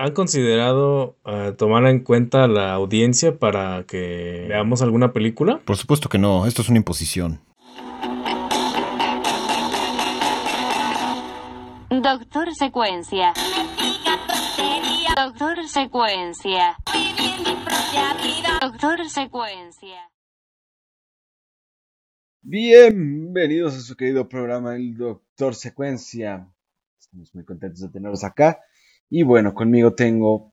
¿Han considerado uh, tomar en cuenta la audiencia para que veamos alguna película? Por supuesto que no, esto es una imposición. Doctor Secuencia. Doctor Secuencia. Doctor Secuencia. Bienvenidos a su querido programa El Doctor Secuencia. Estamos muy contentos de tenerlos acá. Y bueno, conmigo tengo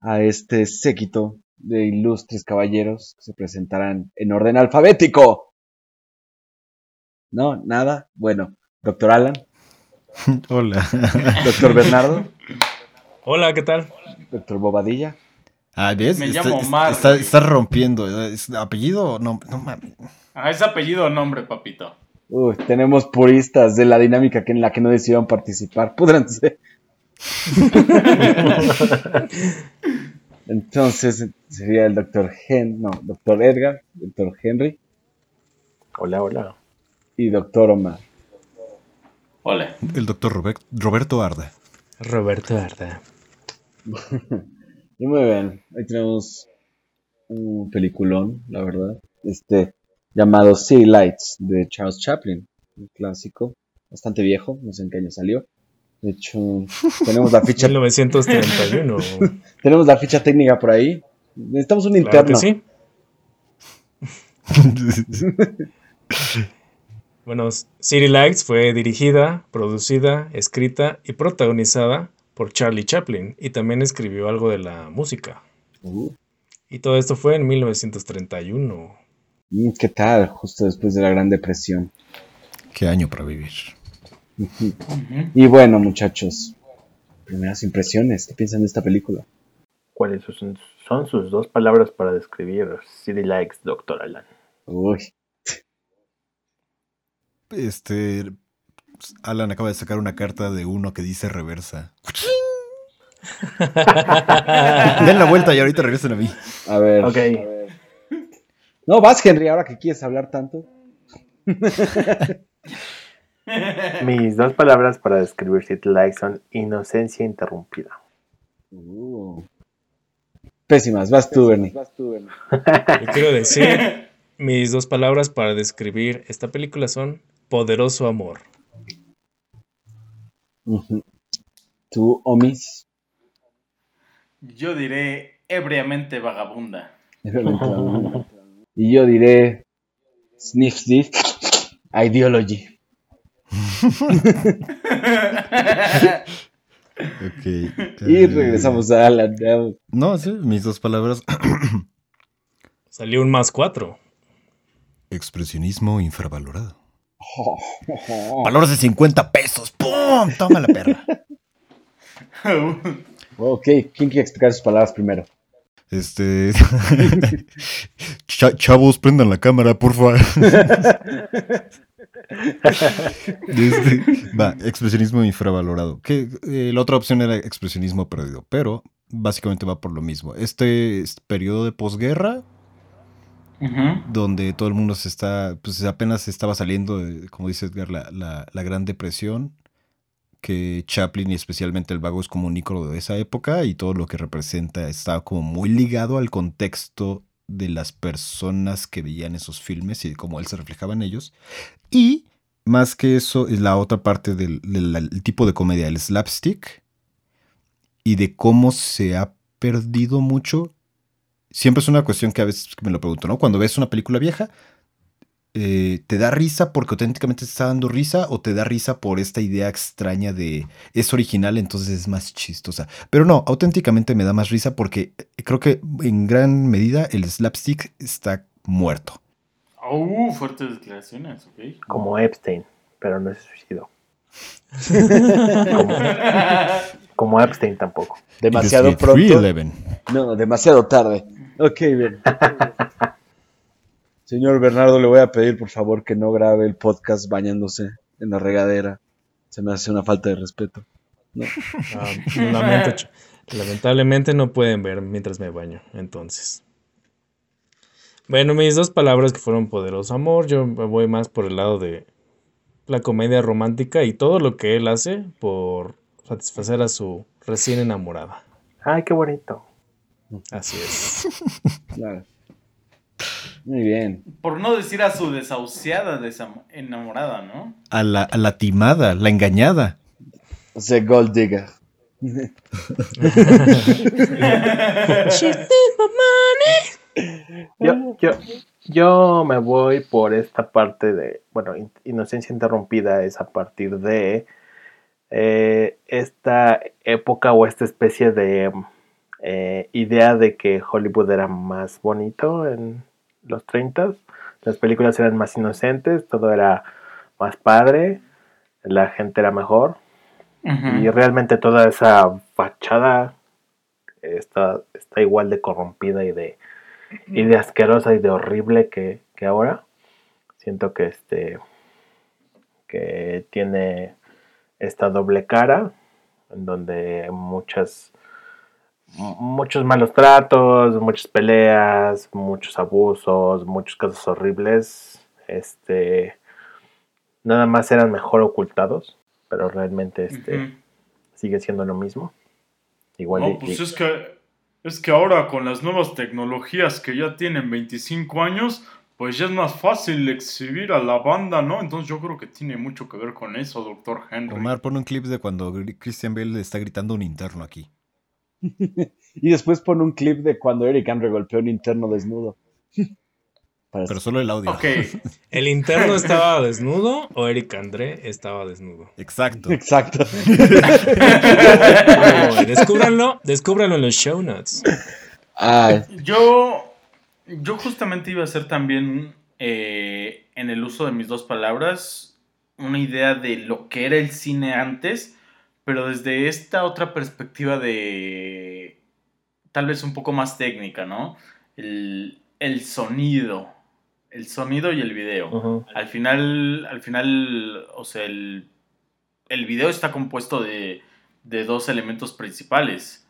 a este séquito de ilustres caballeros que se presentarán en orden alfabético. ¿No? ¿Nada? Bueno, doctor Alan. Hola. Doctor Bernardo. Hola, ¿qué tal? Doctor Bobadilla. Ah, ¿ves? Me está, llamo Omar, Está, güey. está rompiendo. ¿Es apellido? No, no mames. Ah, es apellido o nombre, papito. Uy, tenemos puristas de la dinámica que en la que no decidieron participar. Pudranse. Entonces sería el doctor Hen, no, doctor Edgar, doctor Henry Hola, hola. y doctor Omar. Hola. El doctor Robert- Roberto Arda. Roberto Arda. Y muy bien, hoy tenemos un peliculón, la verdad, este llamado City Lights de Charles Chaplin, un clásico, bastante viejo, no sé en qué año salió. De hecho, tenemos la ficha, 1931. tenemos la ficha técnica por ahí. Necesitamos un claro que interno. sí. Bueno, City Lights fue dirigida, producida, escrita y protagonizada por Charlie Chaplin y también escribió algo de la música. Uh, Y todo esto fue en 1931. mm, ¿Qué tal? Justo después de la Gran Depresión. Qué año para vivir. Y bueno, muchachos, primeras impresiones, ¿qué piensan de esta película? ¿Cuáles son, son sus dos palabras para describir City Likes, Doctor Alan? Uy, Este. Alan acaba de sacar una carta de uno que dice reversa. Den la vuelta y ahorita regresen a mí. a ver. Ok. No, vas, Henry, ahora que quieres hablar tanto. Mis dos palabras para describir City Likes son inocencia interrumpida. Uh. Pésimas, vas tú, Bernie. Yo quiero decir, mis dos palabras para describir esta película son poderoso amor. Tú, Omis. Yo diré ebriamente vagabunda. Y yo diré Sniff Sniff Ideology. Y eh, regresamos a Alan. No, sí, mis dos palabras. Salió un más cuatro. Expresionismo infravalorado. Oh, oh, Valores de 50 pesos. ¡Pum! Toma la perra. Ok, ¿quién quiere explicar sus palabras primero? Este. Cha- chavos, prendan la cámara, por favor. Este, va, expresionismo infravalorado. Que eh, la otra opción era expresionismo perdido, pero básicamente va por lo mismo. Este es periodo de posguerra, donde todo el mundo se está, pues apenas estaba saliendo, de, como dice Edgar, la, la- la Gran Depresión, que Chaplin y especialmente el vago es como un ícono de esa época y todo lo que representa está como muy ligado al contexto de las personas que veían esos filmes y cómo él se reflejaba en ellos. Y más que eso es la otra parte del, del- el tipo de comedia, el slapstick, y de cómo se ha perdido mucho siempre es una cuestión que a veces me lo pregunto, ¿no? Cuando ves una película vieja, eh, ¿te da risa porque auténticamente te está dando risa o te da risa por esta idea extraña de es original, entonces es más chistosa? Pero no, auténticamente me da más risa porque eh, creo que en gran medida el slapstick está muerto. Uh, fuertes declaraciones, ok. Como Epstein, pero no se suicidó. como, como Epstein tampoco. Demasiado pronto. 311. No, demasiado tarde. Ok, bien. Señor Bernardo, le voy a pedir por favor que no grabe el podcast bañándose en la regadera. Se me hace una falta de respeto. Ah, lamento, ch- lamentablemente no pueden ver mientras me baño, entonces. Bueno, mis dos palabras que fueron poderoso amor, yo me voy más por el lado de la comedia romántica y todo lo que él hace por satisfacer a su recién enamorada. Ay, qué bonito. Así es. Claro. Muy bien. Por no decir a su desahuciada desam- enamorada, ¿no? A la, a la timada, la engañada. O sea, Gold Digger. Yo, yo, yo me voy por esta parte de, bueno, in- inocencia interrumpida es a partir de eh, esta época o esta especie de eh, idea de que Hollywood era más bonito en los 30 las películas eran más inocentes, todo era más padre, la gente era mejor y realmente toda esa fachada está, está igual de corrompida y de, y de asquerosa y de horrible que, que ahora. Siento que este que tiene esta doble cara en donde muchas mu- muchos malos tratos, muchas peleas, muchos abusos, muchos casos horribles, este nada más eran mejor ocultados, pero realmente este sigue siendo lo mismo. Igual No, y- pues y- es que, es que ahora con las nuevas tecnologías que ya tienen 25 años, pues ya es más fácil exhibir a la banda, ¿no? Entonces yo creo que tiene mucho que ver con eso, doctor Henry. Omar, pon un clip de cuando Christian Bale le está gritando un interno aquí. Y después pone un clip de cuando Eric Andre golpeó un interno desnudo. Para Pero solo el audio. Ok, ¿El interno estaba desnudo o Eric André estaba desnudo? Exacto. Exacto. Descúbranlo, descúbranlo en los show notes. Ay, yo, yo justamente iba a hacer también eh, en el uso de mis dos palabras una idea de lo que era el cine antes, pero desde esta otra perspectiva de tal vez un poco más técnica, ¿no? El, el sonido, el sonido y el video. Al final, al final, o sea, el, el video está compuesto de, de dos elementos principales.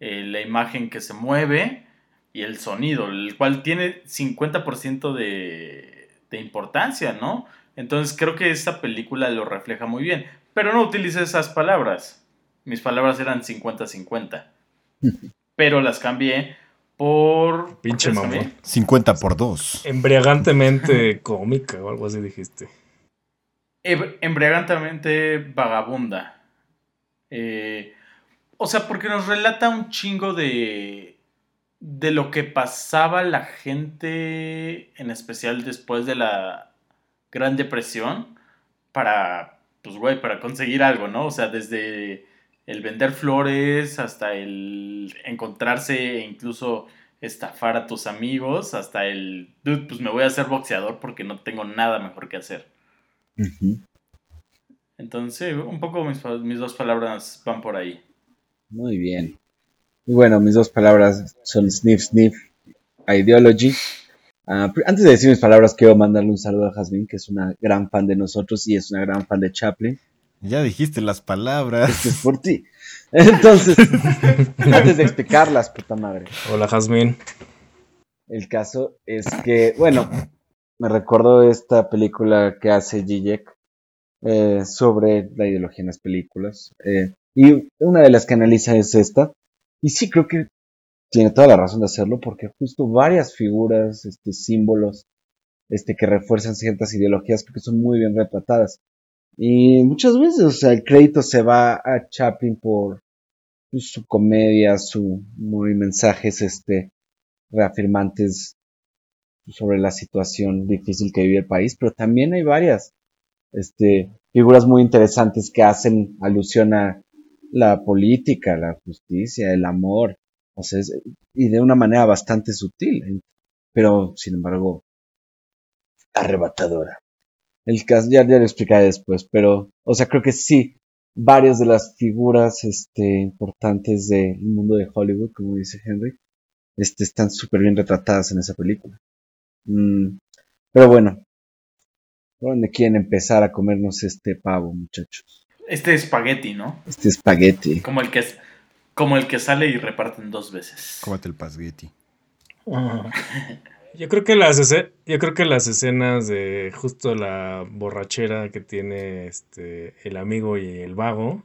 Eh, la imagen que se mueve y el sonido, el cual tiene 50% de, de importancia, ¿no? Entonces creo que esta película lo refleja muy bien. Pero no utilicé esas palabras. Mis palabras eran 50-50. Pero las cambié por... Pinche ¿por qué las mamón. cambié? 50 por 2. Embriagantemente cómica o algo así dijiste. Eb- embriagantemente vagabunda. Eh, o sea, porque nos relata un chingo de, de lo que pasaba la gente, en especial después de la Gran Depresión, para, pues, güey, para conseguir algo, ¿no? O sea, desde el vender flores hasta el encontrarse e incluso estafar a tus amigos, hasta el, dude, pues me voy a hacer boxeador porque no tengo nada mejor que hacer. Entonces, un poco mis, mis dos palabras van por ahí. Muy bien. Y bueno, mis dos palabras son sniff, sniff, ideology. Ah, antes de decir mis palabras, quiero mandarle un saludo a Jasmine, que es una gran fan de nosotros y es una gran fan de Chaplin. Ya dijiste las palabras. Es por ti. Entonces, antes de explicarlas, puta madre. Hola, Jazmín. El caso es que, bueno, me recordó esta película que hace Zizek eh, sobre la ideología en las películas. eh, y una de las que analiza es esta. Y sí, creo que tiene toda la razón de hacerlo porque justo varias figuras, este, símbolos, este, que refuerzan ciertas ideologías creo que son muy bien retratadas. Y muchas veces, o sea, el crédito se va a Chaplin por pues, su comedia, su muy mensajes, este, reafirmantes sobre la situación difícil que vive el país, pero también hay varias este, figuras muy interesantes que hacen alusión a la política, la justicia, el amor, o sea, y de una manera bastante sutil, pero sin embargo arrebatadora. El caso, ya, ya lo explicaré después, pero, o sea, creo que sí, varias de las figuras este, importantes del mundo de Hollywood, como dice Henry, este, están súper bien retratadas en esa película. Mm, pero bueno, ¿por dónde quieren empezar a comernos este pavo, muchachos? Este espagueti, ¿no? Este espagueti. Como el que es, como el que sale y reparten dos veces. Cómate el pasgueti. Yo creo que las yo creo que las escenas de justo la borrachera que tiene este el amigo y el vago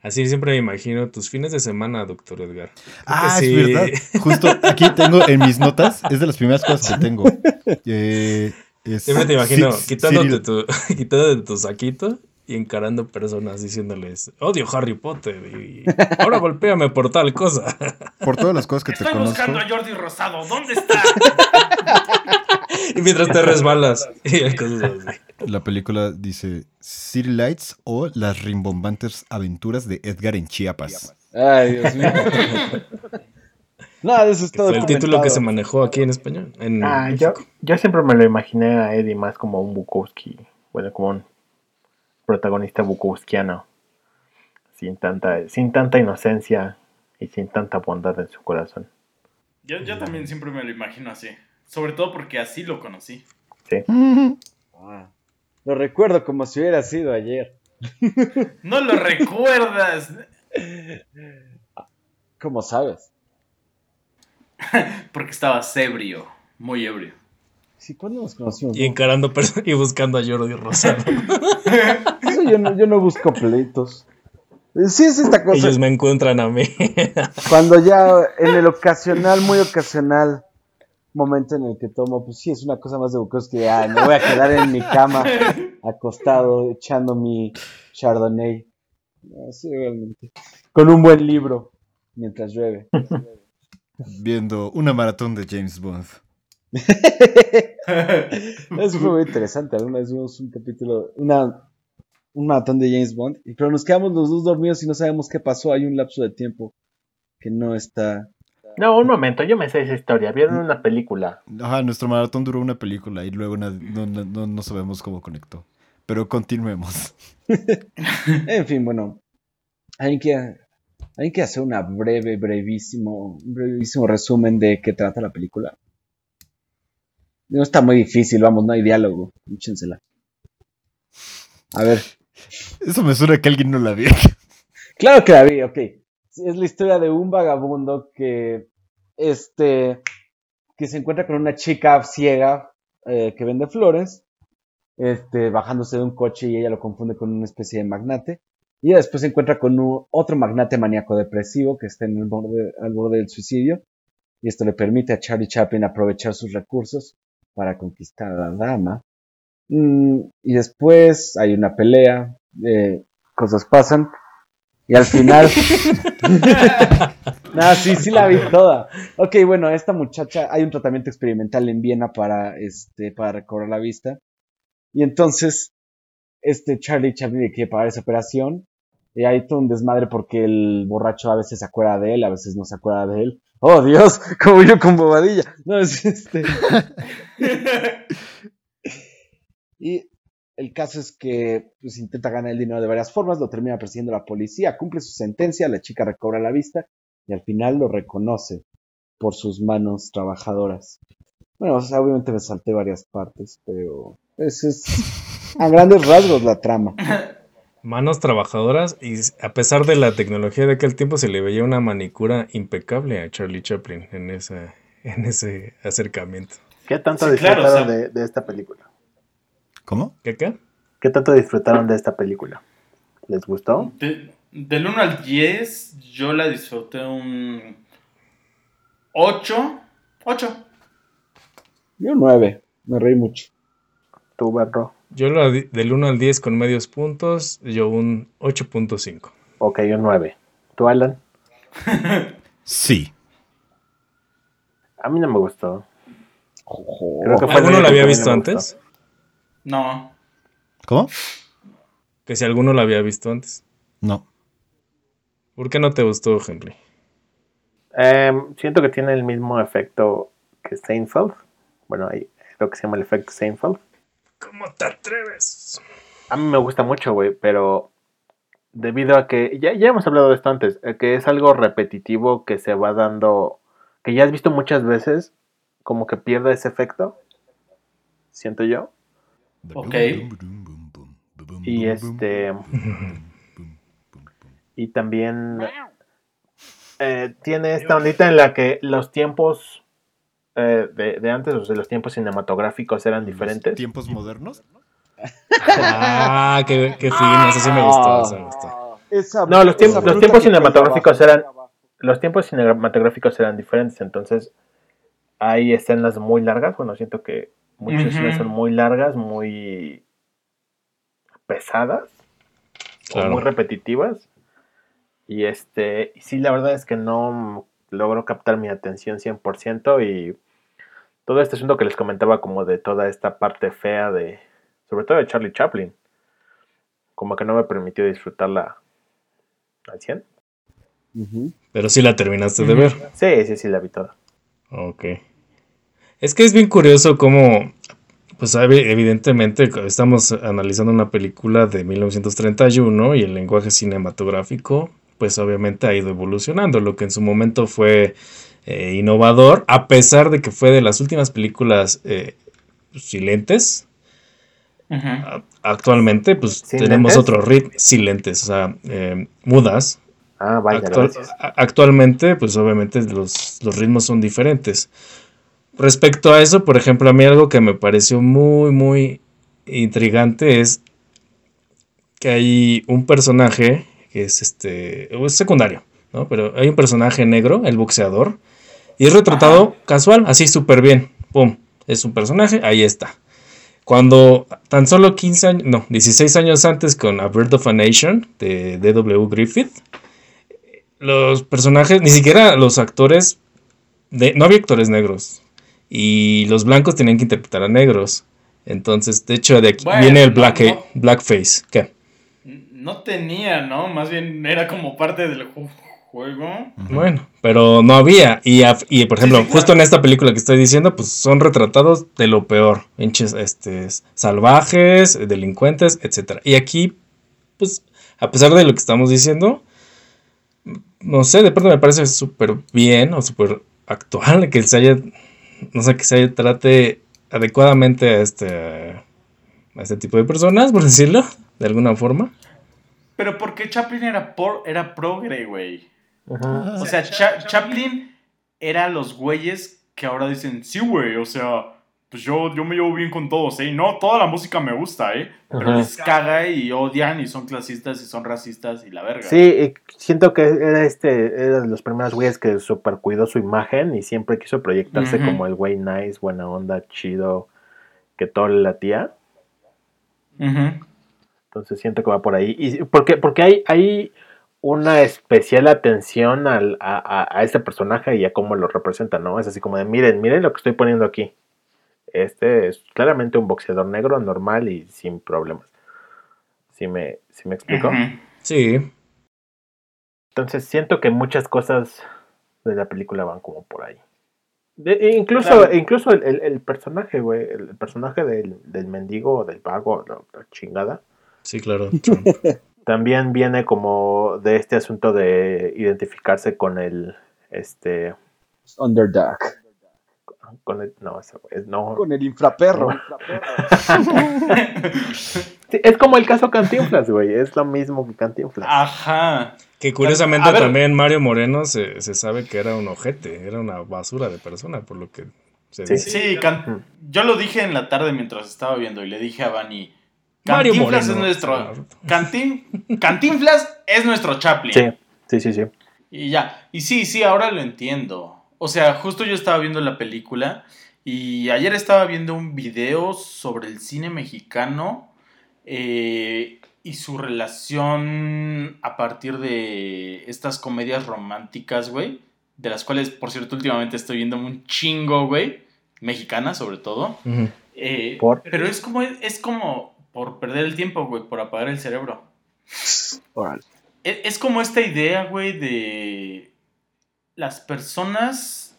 Así siempre me imagino tus fines de semana, doctor Edgar. Creo Ah, sí. es verdad. Justo aquí tengo en mis notas, es de las primeras cosas que tengo. Eh, es- Siempre te imagino sí, quitándote, tu, quitándote tu saquito y encarando personas diciéndoles, odio Harry Potter y ahora golpéame por tal cosa. Por todas las cosas que te Estoy conozco. buscando a Jordi Rosado. ¿Dónde está? y mientras te resbalas y cosas así. La película dice City Lights o Las rimbombantes aventuras de Edgar en Chiapas. Ay, Dios mío. Nada de eso es todo. fue el título que se manejó aquí en español. En Ah, yo, yo siempre me lo imaginé a Eddie más como un Bukowski, bueno, como un protagonista Bukowskiano, sin tanta, sin tanta inocencia y sin tanta bondad en su corazón. Yo, yo también siempre me lo imagino así. Sobre todo porque así lo conocí. Ah, lo recuerdo como si hubiera sido ayer. No lo recuerdas. ¿Cómo sabes? Porque estabas ebrio. Muy ebrio. Sí, ¿cuándo nos conocimos? Y encarando y buscando a Jordi Rosado. Yo, no, yo no busco pleitos. Sí es esta cosa. Ellos me encuentran a mí. Cuando ya en el ocasional, muy ocasional momento en el que tomo, pues sí, es una cosa más de Bukowski. Ah, me voy a quedar en mi cama, acostado, echando mi Chardonnay. No, sí, realmente. Con un buen libro, mientras llueve. Viendo una maratón de James Bond. Eso fue muy interesante. Alguna vez vimos un capítulo, una, un maratón de James Bond, y- pero nos quedamos los dos dormidos y no sabemos qué pasó. Hay un lapso de tiempo que no está. No, un momento, yo me sé esa historia. Vieron una película. Ajá, nuestro maratón duró una película y luego una- no, no- no- no sabemos cómo conectó. Pero continuemos. En fin, bueno, hay que, hay que hacer una breve, brevísimo, un brevísimo resumen de qué trata la película. No está muy difícil, vamos, no hay diálogo. Échensela. A ver, Eso me suena que alguien no la vio. Claro que la vi, ok. Es la historia de un vagabundo que, este, que se encuentra con una chica ciega eh, que vende flores, este, bajándose de un coche y ella lo confunde con una especie de magnate. Y después se encuentra con un- otro magnate maníaco depresivo que está en el borde, al borde del suicidio. Y esto le permite a Charlie Chaplin aprovechar sus recursos para conquistar a la dama. Mm, y después hay una pelea, eh, cosas pasan. Y al final. Nah, sí, sí la vi toda. Ok, bueno, esta muchacha, hay un tratamiento experimental en Viena para, este, para recobrar la vista. Y entonces, este Charlie Chaplin le quiere pagar esa operación. Y hay todo un desmadre porque el borracho a veces se acuerda de él, a veces no se acuerda de él. Oh Dios, como yo con bobadilla. No, es este. Y el caso es que pues, intenta ganar el dinero de varias formas, lo termina persiguiendo la policía, cumple su sentencia, la chica recobra la vista y al final lo reconoce por sus manos trabajadoras. Bueno, o sea, obviamente me salté varias partes, pero ese es a grandes rasgos la trama. Manos trabajadoras y a pesar de la tecnología de aquel tiempo se le veía una manicura impecable a Charlie Chaplin en, esa, en ese acercamiento. ¿Qué tanto Sí, claro, disfrutaron o sea- de, de esta película? ¿Cómo? ¿Qué qué? ¿Qué tanto disfrutaron de esta película? ¿Les gustó? De- del 1 al 10, yo la disfruté un 8. 8. Yo nueve, me reí mucho. ¿Tú, Berro? Yo lo di- del 1 al 10 con medios puntos, yo un 8.5. Ok, un 9. ¿Tú, Alan? Sí. A mí no me gustó. Ojo. Creo que fue ¿Alguno único había visto me gustó. No. ¿Cómo? Que si alguno lo había visto antes. No. ¿Por qué no te gustó, Henry? Em, siento que tiene el mismo efecto que Seinfeld. Bueno, hay lo que se llama el efecto Seinfeld. ¿Cómo te atreves? A mí me gusta mucho, güey, pero debido a que, ya, ya hemos hablado de esto antes, eh, que es algo repetitivo que se va dando, que ya has visto muchas veces, como que pierde ese efecto, siento yo. Ok. Y este, y también eh, tiene esta ondita en la que los tiempos eh, de, de antes, o sea, los tiempos cinematográficos eran diferentes. ¿Tiempos modernos? Ah, qué, qué fino, eso sí me gustó, eso me gustó. esa- No, los, tiempos los tiempos cinematográficos abajo. eran los tiempos cinematográficos eran diferentes, entonces hay escenas muy largas, bueno, siento que muchas Ujú. escenas son muy largas, muy pesadas o muy repetitivas. Y este, sí, la verdad es que no logro captar mi atención 100% y todo este asunto que les comentaba como de toda esta parte fea de, sobre todo de Charlie Chaplin, como que no me permitió disfrutarla al 100. Ujú. Pero sí la terminaste de ver. Sí, sí, sí, la vi toda. Ok. Es que es bien curioso cómo, pues evi- evidentemente estamos analizando una película de 1931 y el lenguaje cinematográfico, pues obviamente ha ido evolucionando. Lo que en su momento fue eh, innovador, a pesar de que fue de las últimas películas eh, silentes, actualmente pues ¿Sin tenemos otro ritmo, silentes, o sea, eh, mudas, Ah, vaya, Actual- actualmente, pues obviamente los, los ritmos son diferentes. Respecto a eso, por ejemplo, a mí algo que me pareció muy, muy intrigante es que hay un personaje que es este, es secundario, ¿no? Pero hay un personaje negro, el boxeador, y es retratado casual, así súper bien. Pum, es un personaje, ahí está. Cuando tan solo 15 años, no, 16 años antes con A Bird of a Nation de D.W. Griffith, los personajes, ni siquiera los actores, de, no había actores negros. Y los blancos tenían que interpretar a negros. Entonces, de hecho, de aquí Bueno, viene el black, no. blackface. ¿Qué? No tenía, ¿no? Más bien era como parte del ju- juego. Bueno, pero no había. Y, y, por ejemplo, sí, claro. justo en esta película que estoy diciendo, pues son retratados de lo peor. Hinches, este, salvajes, delincuentes, etcétera. Y aquí, pues, a pesar de lo que estamos diciendo, no sé, de pronto me parece súper bien o súper actual que se haya, no sé, que se trate adecuadamente a este, a este tipo de personas, por decirlo, de alguna forma. Pero porque Chaplin era, por, era progre, güey. O sea, Cha- Chaplin era los güeyes que ahora dicen, sí, güey, o sea, pues yo, yo me llevo bien con todos, ¿eh? No, toda la música me gusta, ¿eh? Pero Ajá. les caga y odian y son clasistas y son racistas y la verga. Sí, y siento que era este, era de los primeros güeyes que super cuidó su imagen y siempre quiso proyectarse como el güey nice, buena onda, chido, que todo le latía. Entonces siento que va por ahí. Y porque, porque hay, hay una especial atención al, a, a, a este personaje y a cómo lo representa, ¿no? Es así como de, miren, miren lo que estoy poniendo aquí. Este es claramente un boxeador negro, normal y sin problemas. ¿Sí me, sí me explico? Sí, Entonces siento que muchas cosas de la película van como por ahí. De- e incluso Claro. incluso el, el- el personaje, güey, el, el personaje del, del mendigo o del vago, la, la chingada, sí, claro. también viene como de este asunto de identificarse con el, este, Underdog. Con el, no, ese güey, no. Con el infraperro. Sí, es como el caso Cantinflas, güey, es lo mismo que Cantinflas. Ajá. Que curiosamente también Mario Moreno se, se sabe que era un ojete, era una basura de persona, por lo que se Sí. dice. Sí, Can- yo lo dije en la tarde mientras estaba viendo y le dije a Mario Cantinflas es nuestro... Cantin- Cantinflas es nuestro Chaplin. Sí, sí, sí, sí. Y ya, y sí, sí, ahora lo entiendo. O sea, justo yo estaba viendo la película y ayer estaba viendo un video sobre el cine mexicano eh, y su relación a partir de estas comedias románticas, güey. De las cuales, por cierto, últimamente estoy viendo un chingo, güey. Mexicanas, sobre todo. Eh, ¿Por? Pero es como, es como por perder el tiempo, güey, por apagar el cerebro. Es, es como esta idea, güey, de las personas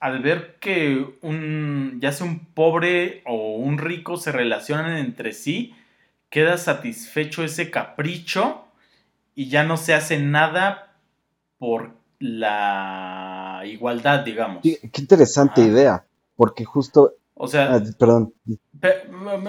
al ver que un, ya sea un pobre o un rico se relacionan entre sí, queda satisfecho ese capricho y ya no se hace nada por la igualdad, digamos. Qué, qué interesante idea. Porque justo. O sea, ah, perdón.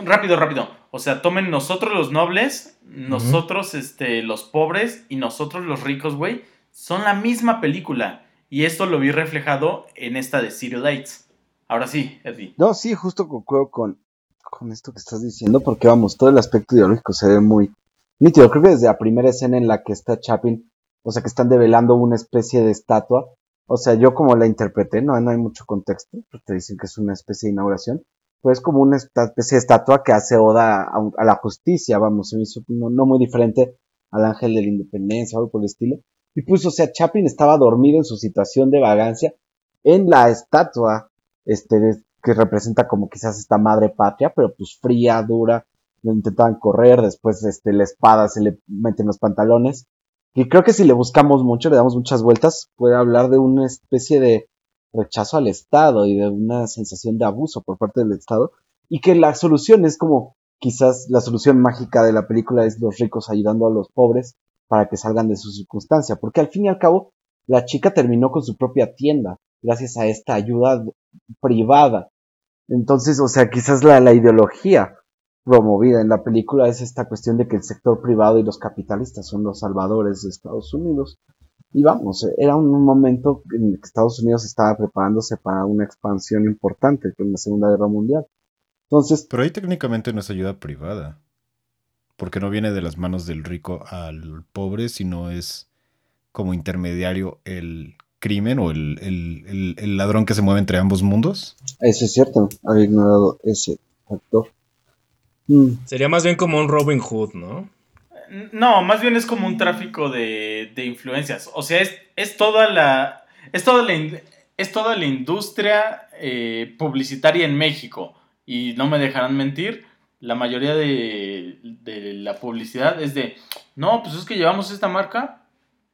Rápido, rápido. O sea, tomen nosotros los nobles, nosotros este, los pobres y nosotros los ricos, güey. Son la misma película. Y esto lo vi reflejado en esta de Serial Dates. Ahora sí, Eddie. No, sí, justo concuerdo con, con esto que estás diciendo. Porque vamos, todo el aspecto ideológico se ve muy, nítido. Creo que desde la primera escena en la que está Chaplin, o sea, que están develando una especie de estatua. O sea, yo como la interpreté, no, no hay mucho contexto, te dicen que es una especie de inauguración. Pero es como una especie de estatua que hace oda a, a la justicia, vamos, se me hizo no, no muy diferente al ángel de la independencia o algo por el estilo. Y pues, o sea, Chaplin estaba dormido en su situación de vagancia en la estatua, este, que representa como quizás esta madre patria, pero pues fría, dura, lo intentaban correr, después este, la espada se le mete en los pantalones. Y creo que si le buscamos mucho, le damos muchas vueltas, puede hablar de una especie de rechazo al Estado y de una sensación de abuso por parte del Estado. Y que la solución es como quizás la solución mágica de la película es los ricos ayudando a los pobres para que salgan de su circunstancia. Porque al fin y al cabo, la chica terminó con su propia tienda gracias a esta ayuda privada. Entonces, o sea, quizás la, la ideología promovida en la película es esta cuestión de que el sector privado y los capitalistas son los salvadores de Estados Unidos. Y vamos, era un momento en el que Estados Unidos estaba preparándose para una expansión importante con la Segunda Guerra Mundial. Entonces, Pero ahí técnicamente no es ayuda privada. Porque no viene de las manos del rico al pobre, sino es como intermediario el crimen o el, el- el- el ladrón que se mueve entre ambos mundos. eso es cierto, había ignorado ese factor. Mm, Sería más bien como un Robin Hood, ¿no? No, más bien es como un tráfico de, de influencias. O sea, es, es toda la. Es toda la, in- es toda la industria eh, publicitaria en México. Y no me dejarán mentir. La mayoría de, de la publicidad es de. No, pues es que llevamos esta marca.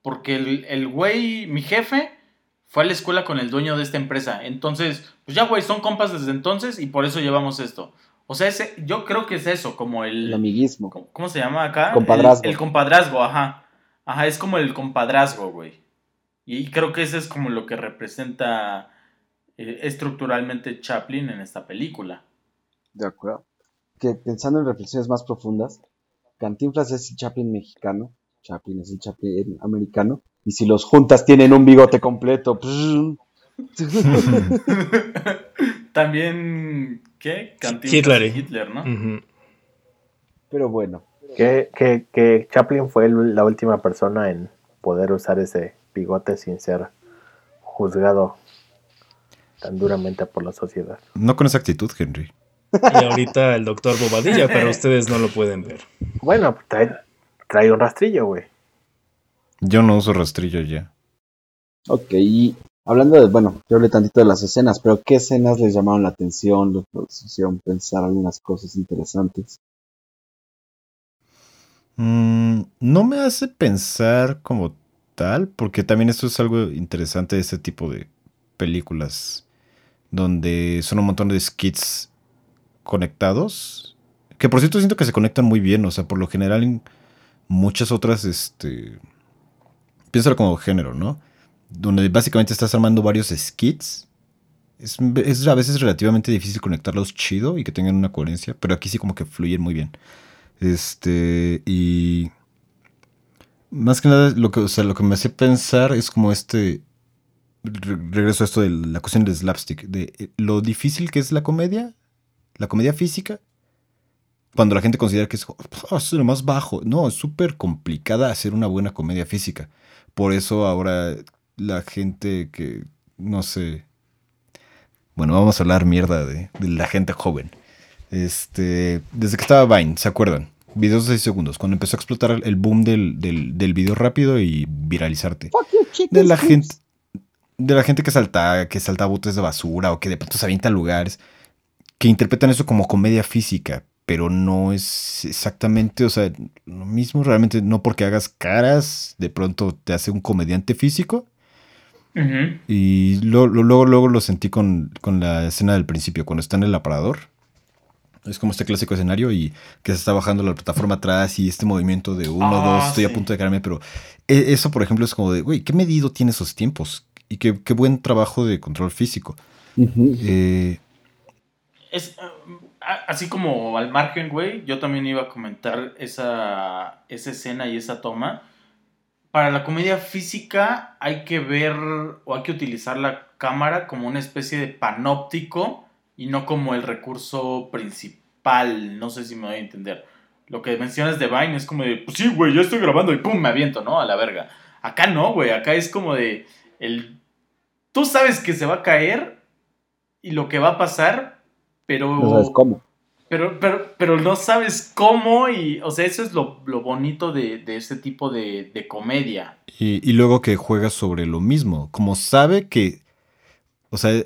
Porque el, el güey, mi jefe, fue a la escuela con el dueño de esta empresa. Entonces, pues ya, güey, son compas desde entonces y por eso llevamos esto. O sea, ese, yo creo que es eso, como el amiguismo. ¿Cómo, se llama acá? Compadrazgo. El, el compadrazgo, ajá. Ajá, es como el compadrazgo, güey. Y creo que eso es como lo que representa eh, estructuralmente Chaplin en esta película. De acuerdo. Que pensando en reflexiones más profundas, Cantinflas es el Chaplin mexicano, Chaplin es el Chaplin americano, y si los juntas tienen un bigote completo. También, ¿qué? Cantinflas Hitler. y Hitler, ¿no? Pero bueno, Que, que, que Chaplin fue la última persona en poder usar ese bigote sin ser juzgado tan duramente por la sociedad. No con esa actitud, Henry. Y ahorita el doctor Bobadilla, pero ustedes no lo pueden ver. Bueno, pues trae, trae un rastrillo, güey. Yo no uso rastrillo ya. ok, y hablando de, bueno, yo hablé tantito de las escenas, pero ¿qué escenas les llamaron la atención? Les les hicieron pensar algunas cosas interesantes. Mm, no me hace pensar como tal, porque también esto es algo interesante de este tipo de películas, donde son un montón de skits conectados, que por cierto siento que se conectan muy bien, o sea, por lo general en muchas otras, este, piénsalo como género, ¿no? Donde básicamente estás armando varios skits. Es, a veces relativamente difícil conectarlos chido y que tengan una coherencia, pero aquí sí como que fluyen muy bien. Este, y más que nada, lo que, o sea, lo que me hace pensar es como este. re- regreso a esto de la cuestión del slapstick, de eh, lo difícil que es la comedia, la comedia física, cuando la gente considera que es, "Oh, es lo más bajo. No, es súper complicada hacer una buena comedia física. Por eso ahora la gente que, no sé. Bueno, vamos a hablar mierda de, de la gente joven. Este, desde que estaba Vine, ¿se acuerdan? Videos de 6 segundos, cuando empezó a explotar el boom del, del, del video rápido y viralizarte. De la gente, de la gente que salta, que salta botes de basura o que de pronto se avienta a lugares, que interpretan eso como comedia física, pero no es exactamente, o sea, lo mismo realmente no porque hagas caras, de pronto te hace un comediante físico. Y lo- lo- luego, luego lo sentí con, con la escena del principio, cuando está en el aparador. Es como este clásico escenario y que se está bajando la plataforma atrás y este movimiento de uno, Ah, dos, estoy a punto de caerme, pero e- eso, por ejemplo, es como de, güey, ¿qué medido tiene esos tiempos? Y qué, qué buen trabajo de control físico. Eh, Es, eh, a- así como al margen, güey, yo también iba a comentar esa, esa escena y esa toma. Para la comedia física hay que ver o hay que utilizar la cámara como una especie de panóptico y no como el recurso principal. No sé si me voy a entender. Lo que mencionas de Vine es como de, pues sí, güey, ya estoy grabando y pum, me aviento, ¿no? A la verga. Acá no, güey, acá es como de, el... tú sabes que se va a caer y lo que va a pasar, pero... No sabes cómo. Pero, pero, pero no sabes cómo y, o sea, eso es lo, lo bonito de, de este tipo de, de comedia. Y, y luego que juega sobre lo mismo. Como sabe que. O sea,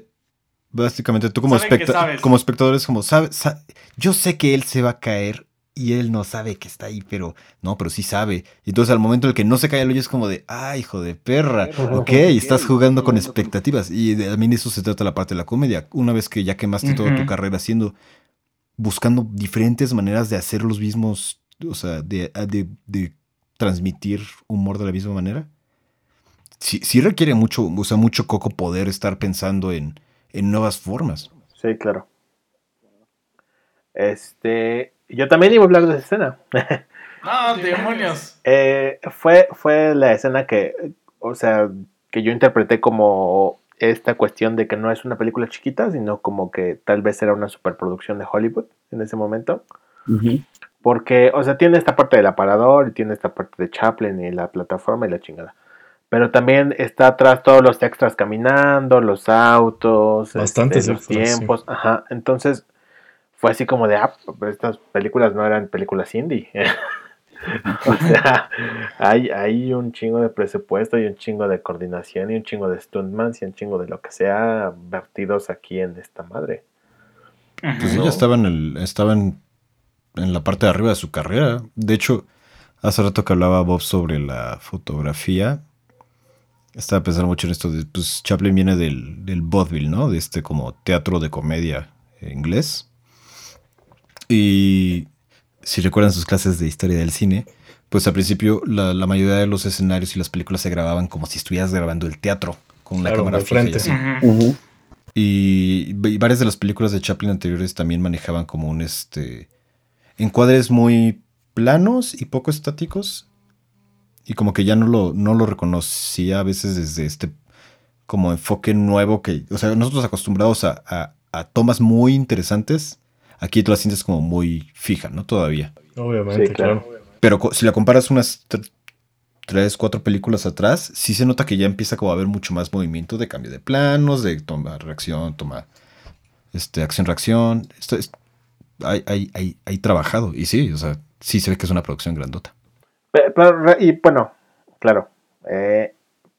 básicamente tú como, especta- como espectador es como, sabe, sa- yo sé que él se va a caer y él no sabe que está ahí, pero no, pero sí sabe. Y entonces al momento en el que no se cae el hoyo es como de, ah, hijo de perra. Ok, estás jugando con expectativas. Y de- también eso se trata la parte de la comedia. Una vez que ya quemaste toda tu carrera haciendo, buscando diferentes maneras de hacer los mismos, o sea, de, de- de transmitir humor de la misma manera. Sí, sí requiere mucho, o sea, mucho coco poder estar pensando en, en nuevas formas. Sí, claro. Este, yo también iba a hablar de esa escena. ¡No, demonios! Eh, fue, fue la escena que, o sea, que yo interpreté como esta cuestión de que no es una película chiquita, sino como que tal vez era una superproducción de Hollywood en ese momento. Porque, o sea, tiene esta parte del aparador y tiene esta parte de Chaplin y la plataforma y la chingada. Pero también está atrás todos los extras caminando, los autos, Bastantes este, los extras, sí. tiempos. Ajá. Entonces, fue así como de, ah, pero estas películas no eran películas indie. o sea, hay, hay un chingo de presupuesto y un chingo de coordinación y un chingo de stuntmans y un chingo de lo que sea vertidos aquí en esta madre. Pues No. ella estaba en, el, estaba en, en la parte de arriba de su carrera. De hecho, hace rato que hablaba Bob sobre la fotografía, estaba pensando mucho en esto de, pues Chaplin viene del, del vaudeville, ¿no? De este como teatro de comedia inglés. Y si recuerdan sus clases de historia del cine, pues al principio la, la mayoría de los escenarios y las películas se grababan como si estuvieras grabando el teatro, con la Claro, cámara de y frente. Y, y varias de las películas de Chaplin anteriores también manejaban como un este encuadres muy planos y poco estáticos. Y como que ya no lo, no lo reconocía a veces desde este como enfoque nuevo que, o sea, nosotros acostumbrados a, a- a tomas muy interesantes, aquí tú la sientes como muy fija, ¿no? Todavía. Obviamente, Sí, claro. claro. Pero si la comparas unas tr- tres, cuatro películas atrás, sí se nota que ya empieza como a haber mucho más movimiento de cambio de planos, de toma, reacción, toma, este, acción, reacción. Esto es, hay, hay, hay, hay trabajado. Y sí, o sea, sí se ve que es una producción grandota. Pero, y bueno, claro. eh,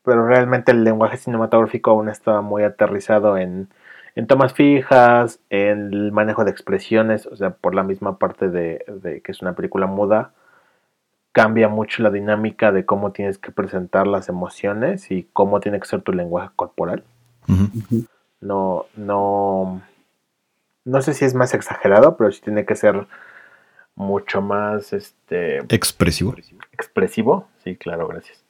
pero realmente el lenguaje cinematográfico aún estaba muy aterrizado en, en tomas fijas, en el manejo de expresiones, o sea, por la misma parte de, de que es una película muda, cambia mucho la dinámica de cómo tienes que presentar las emociones y cómo tiene que ser tu lenguaje corporal. No, no, no sé si es más exagerado, pero sí tiene que ser mucho más, este, Expresivo. expresivo, sí, claro, gracias.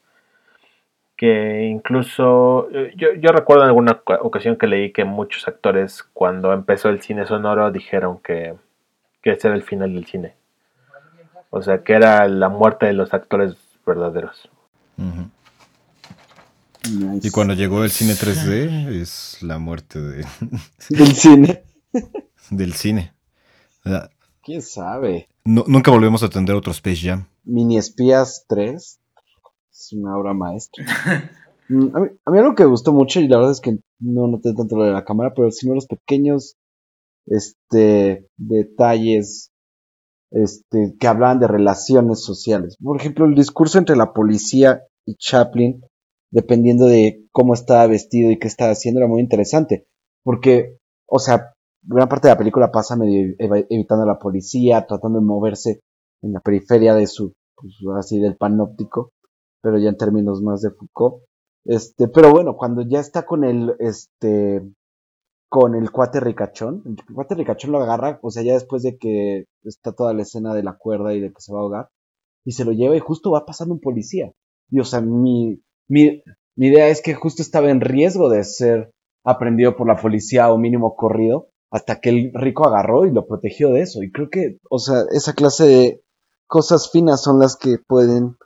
Que incluso, eh, yo, yo recuerdo en alguna oca- ocasión que leí que muchos actores cuando empezó el cine sonoro dijeron que, que ese era el final del cine. O sea, que era la muerte de los actores verdaderos. Nice. Y cuando llegó el cine 3D, es la muerte de- Del cine. del cine. ¿Quién sabe? no- nunca volvemos a atender otro Space Jam. Mini Espías 3 es una obra maestra. Mm, a, mí, a mí algo que me gustó mucho, y la verdad es que no noté tanto lo de la cámara, pero sino los pequeños este, detalles este, que hablaban de relaciones sociales. Por ejemplo, el discurso entre la policía y Chaplin, dependiendo de cómo estaba vestido y qué estaba haciendo, era muy interesante. Porque, o sea, gran parte de la película pasa medio evitando a la policía, tratando de moverse en la periferia de su, pues, así del panóptico, pero ya en términos más de Foucault. Este, pero bueno, cuando ya está con el, este, con el cuate ricachón, el cuate ricachón lo agarra, o sea, ya después de que está toda la escena de la cuerda y de que se va a ahogar, y se lo lleva y justo va pasando un policía. Y o sea, mi, mi, mi idea es que justo estaba en riesgo de ser aprendido por la policía o mínimo corrido, hasta que el rico agarró y lo protegió de eso. Y creo que, o sea, esa clase de cosas finas son las que pueden,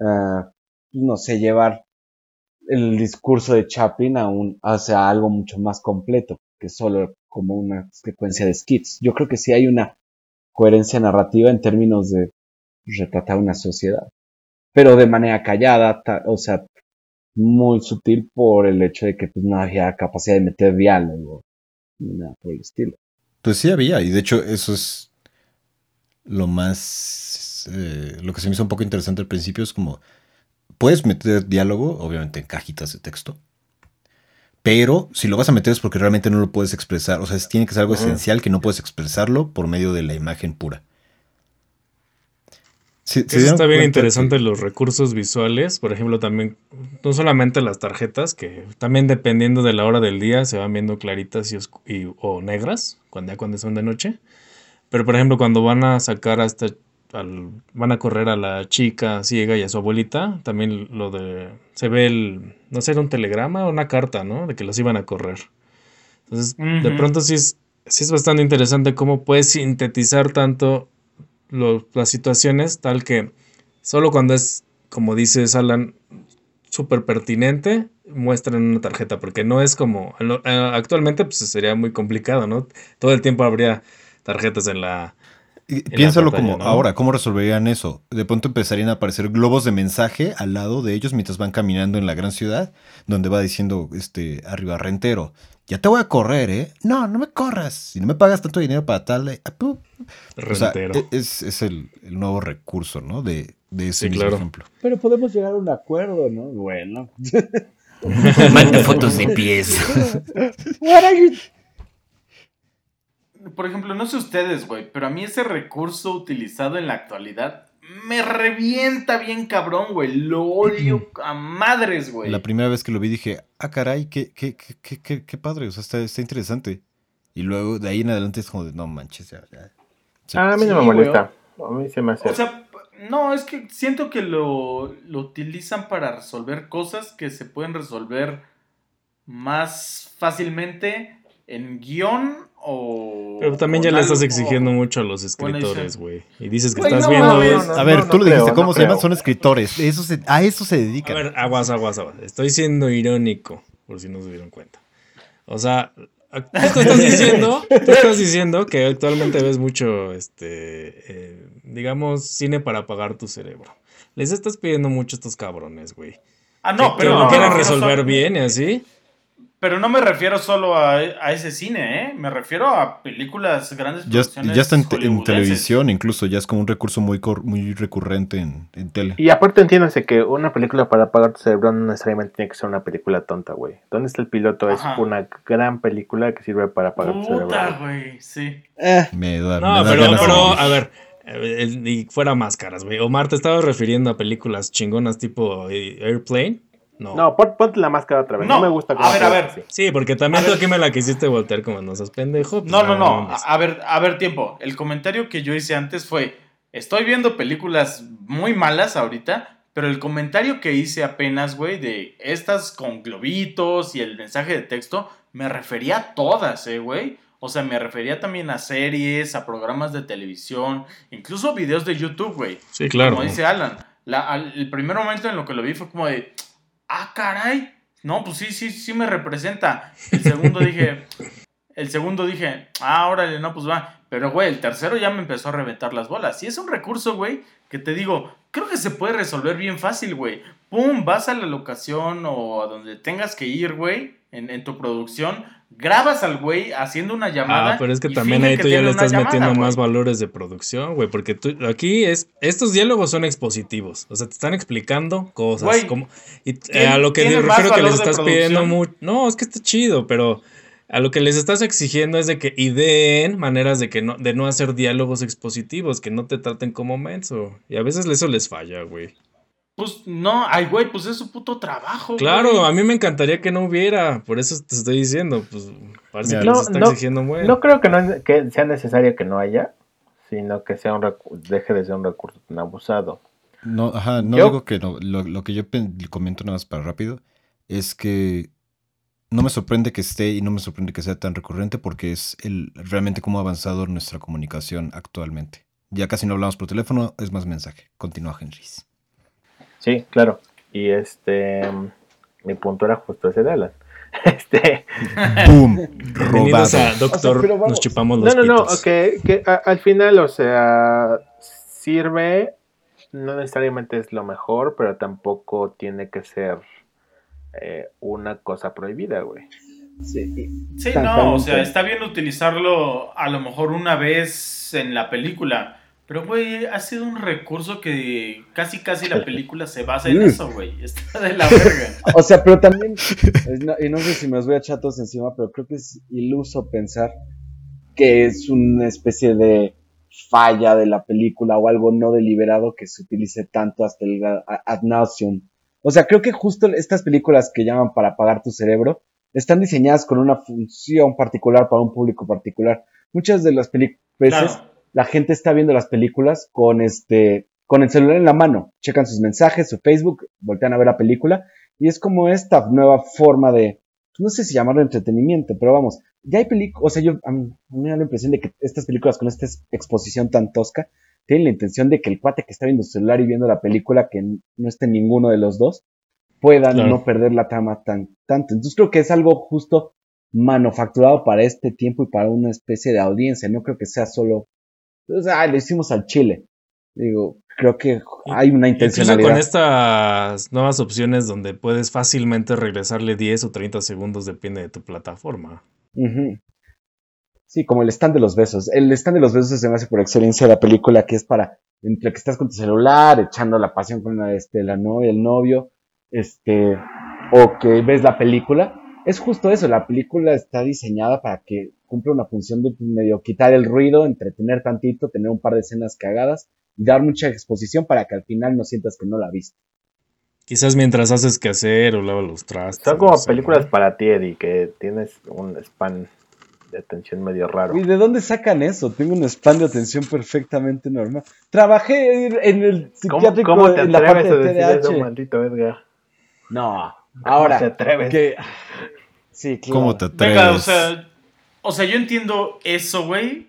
ah, no sé, llevar el discurso de Chaplin a un, hacia algo mucho más completo que solo como una secuencia de skits. Yo creo que sí hay una coherencia narrativa en términos de retratar una sociedad. Pero de manera callada, o sea, muy sutil por el hecho de que pues, no había capacidad de meter diálogo, ni nada por el estilo. Pues sí había, y de hecho eso es lo más, eh, lo que se me hizo un poco interesante al principio, es como, puedes meter diálogo, obviamente en cajitas de texto, pero si lo vas a meter es porque realmente no lo puedes expresar, o sea, es- tiene que ser algo esencial que no puedes expresarlo por medio de la imagen pura. Sí, ¿se Eso está bien interesante que- los recursos visuales, por ejemplo, también, no solamente las tarjetas, que también dependiendo de la hora del día se van viendo claritas y, o negras, cuando ya cuando son de noche. Pero por ejemplo, cuando van a sacar hasta al, van a correr a la chica ciega y a su abuelita, también lo de se ve el, no sé, era un telegrama o una carta, ¿no? De que los iban a correr. Entonces, de pronto sí es, sí es bastante interesante cómo puedes sintetizar tanto lo- las situaciones, tal que solo cuando es, como dices Alan, súper pertinente, muestran una tarjeta, porque no es como, eh, actualmente pues sería muy complicado, ¿no? Todo el tiempo habría tarjetas en la... Piénsalo pantalla, como ¿no? ahora, ¿cómo resolverían eso? De pronto empezarían a aparecer globos de mensaje al lado de ellos mientras van caminando en la gran ciudad, donde va diciendo este arriba rentero, ya te voy a correr, ¿eh? No, no me corras. Si no me pagas tanto dinero para tal. eh, ah, pu". O sea, Rentero. e- es, es el, el nuevo recurso, ¿no? De, de ese Sí, mismo claro. ejemplo. Pero podemos llegar a un acuerdo, ¿no? Bueno. Manda fotos de pies. What are you- Por ejemplo, no sé ustedes, güey, pero a mí ese recurso utilizado en la actualidad me revienta bien cabrón, güey. Lo odio a madres, güey. La primera vez que lo vi dije, ah, caray, qué, qué, qué, qué, qué- qué padre, o sea, está, está interesante. Y luego de ahí en adelante es como de, no manches, ya, ya. Sí. Ah, a mí no Sí, me molesta. A mí se me hace. O sea, no, es que siento que lo, lo utilizan para resolver cosas que se pueden resolver más fácilmente en guion o. Pero también ya le estás exigiendo mucho a los escritores, güey. Y dices que Güey, estás no viendo... no, a ver, no, tú no le dijiste creo, cómo no se llaman, son escritores. Eso se- a eso se A dedican. ver, aguas, aguas, aguas. Estoy siendo irónico, por si no se dieron cuenta. O sea, tú estás diciendo, tú estás diciendo que actualmente ves mucho, este, eh, digamos, cine para apagar tu cerebro. Les estás pidiendo mucho a estos cabrones, güey. Ah, no, que pero lo no refiero resolver bien y así. Pero no me refiero solo a, a ese cine, ¿eh? Me refiero a películas, grandes Ya, está en, te- en hollywoodenses. televisión, incluso ya es como un recurso muy, cor- muy recurrente en, en tele. Y aparte entiéndase que una película para apagar tu cerebro no necesariamente tiene que ser una película tonta, güey. ¿Dónde está el piloto? Es una gran película que sirve para apagar tu cerebro. Puta, güey. güey, sí. Eh, Me da, No, me da pero, ganas pero, a ver, eh, y fuera máscaras, güey. Omar, ¿te estabas refiriendo a películas chingonas tipo eh, Airplane? No. No, pon- ponte la máscara otra vez. No, No, me gusta a ver, a ve ver. así. Sí, porque también A tú ver. aquí me la quisiste voltear como no seas pendejo. pues, No, no, no. mames. A ver, a ver, tiempo. El comentario que yo hice antes fue: Estoy viendo películas muy malas ahorita, pero el comentario que hice apenas, güey, de estas con globitos y el mensaje de texto, me refería a todas, eh, güey. O sea, me refería también a series, a programas de televisión, incluso videos de YouTube, güey. Sí, claro. Como dice Alan, la- al- el primer momento en lo que lo vi fue como de, ah, caray, no, pues sí, sí, sí me representa. El segundo dije, el segundo dije, ah, órale, no, pues va. Pero, güey, el tercero ya me empezó a reventar las bolas. Y es un recurso, güey, que te digo, creo que se puede resolver bien fácil, güey. Pum, vas a la locación o a donde tengas que ir, güey, en, en tu producción, grabas al güey haciendo una llamada. Ah, pero es que también ahí que tú ya le estás llamada, metiendo más valores de producción, güey, porque tú, aquí es, estos diálogos son expositivos, o sea, te están explicando cosas, como, y eh, ¿tiene- a lo que me refiero que les estás pidiendo mucho, no, es que está chido, pero a lo que les estás exigiendo es de que ideen maneras de que no, de no hacer diálogos expositivos, que no te traten como menso, y a veces eso les falla, güey. Pues no, ay, güey, pues es su puto trabajo. Claro, güey. a mí me encantaría que no hubiera, por eso te estoy diciendo, pues parece Mira, que no, les está no, exigiendo mucho. No creo que, no, sea necesario que no haya, sino que sea un deje de ser un recurso tan abusado. No, ajá, no Yo- digo que no. Lo, lo que yo comento nada más para rápido es que no me sorprende que esté y no me sorprende que sea tan recurrente porque es el realmente cómo ha avanzado nuestra comunicación actualmente. Ya casi no hablamos por teléfono, es más mensaje. Continúa, Henrys. Sí, claro. Y este, mi punto era justo ese de Alan. Este, ¡Boom! Bienvenidos Robado. a Doctor, vamos. nos chupamos no, los no, no, pitos. que, que a- al final, o sea, sirve, no necesariamente es lo mejor, pero tampoco tiene que ser eh, una cosa prohibida, güey. Sí, Sí, no, o sea, está bien utilizarlo a lo mejor una vez en la película. Pero, güey, ha sido un recurso que casi, casi la película se basa en Mm. eso, güey. Está de la verga. O sea, pero también, no- y no sé si me los voy a echar todos encima, pero creo que es iluso pensar que es una especie de falla de la película o algo no deliberado que se utilice tanto hasta el ad nauseum. O sea, creo que justo estas películas que llaman para apagar tu cerebro están diseñadas con una función particular para un público particular. Muchas de las películas, Claro. La gente está viendo las películas con este, con el celular en la mano, checan sus mensajes, su Facebook, voltean a ver la película, y es como esta nueva forma de, no sé si llamarlo entretenimiento, pero vamos, ya hay películas, o sea, yo, a mí, a mí me da la impresión de que estas películas con esta ex- exposición tan tosca, tienen la intención de que el cuate que está viendo su celular y viendo la película, que no esté en ninguno de los dos, pueda Claro. no perder la trama tan, tanto. Entonces creo que es algo justo manufacturado para este tiempo y para una especie de audiencia, no creo que sea solo o sea, lo hicimos al chile. Digo, creo que hay una intencionalidad. con estas nuevas opciones donde puedes fácilmente regresarle 10 o 30 segundos, depende de tu plataforma. Sí, como el stand de los besos. El stand de los besos se me hace por excelencia la película que es para entre que estás con tu celular, echando la pasión con la, este, la novia, el novio, este, o que ves la película. Es justo eso, la película está diseñada para que cumpla una función de medio quitar el ruido, entretener tantito, tener un par de escenas cagadas y dar mucha exposición para que al final no sientas que no la viste. Quizás mientras haces que hacer o lavas los trastes. Son como películas ¿no? para ti, Eddie, que tienes un span de atención medio raro. ¿Y de dónde sacan eso? Tengo un span de atención perfectamente normal. Trabajé en el ¿Cómo, psiquiátrico cómo te en la atreves parte a de decir eso, maldito Edgar? No, ¿Cómo ahora te atreves? que sí, claro. ¿Cómo te atreves? Venga, o sea, o sea, yo entiendo eso, güey.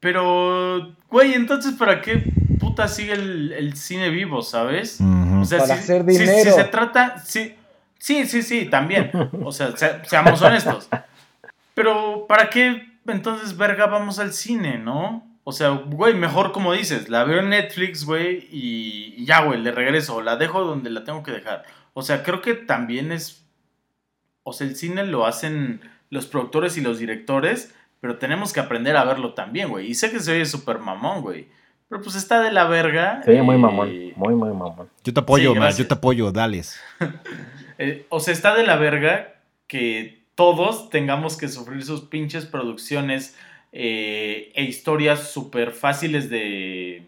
Pero, güey, entonces, ¿para qué puta sigue el, el cine vivo, sabes? O sea, Para si, hacer si- si dinero. se trata. Sí, sí, sí, sí, también. O sea, se- seamos honestos. Pero, ¿para qué entonces, verga, vamos al cine, no? O sea, güey, mejor como dices, la veo en Netflix, güey, y, y ya, güey, le regreso, la dejo donde la tengo que dejar. O sea, creo que también es. O sea, el cine lo hacen los productores y los directores, pero tenemos que aprender a verlo también, güey. Y sé que se oye súper mamón, güey. Pero pues está de la verga. Se oye muy eh, mamón, muy, muy mamón. Yo te apoyo, Sí, man, gracias. yo te apoyo, dales. Eh, o sea, está de la verga que todos tengamos que sufrir sus pinches producciones eh, e historias súper fáciles de,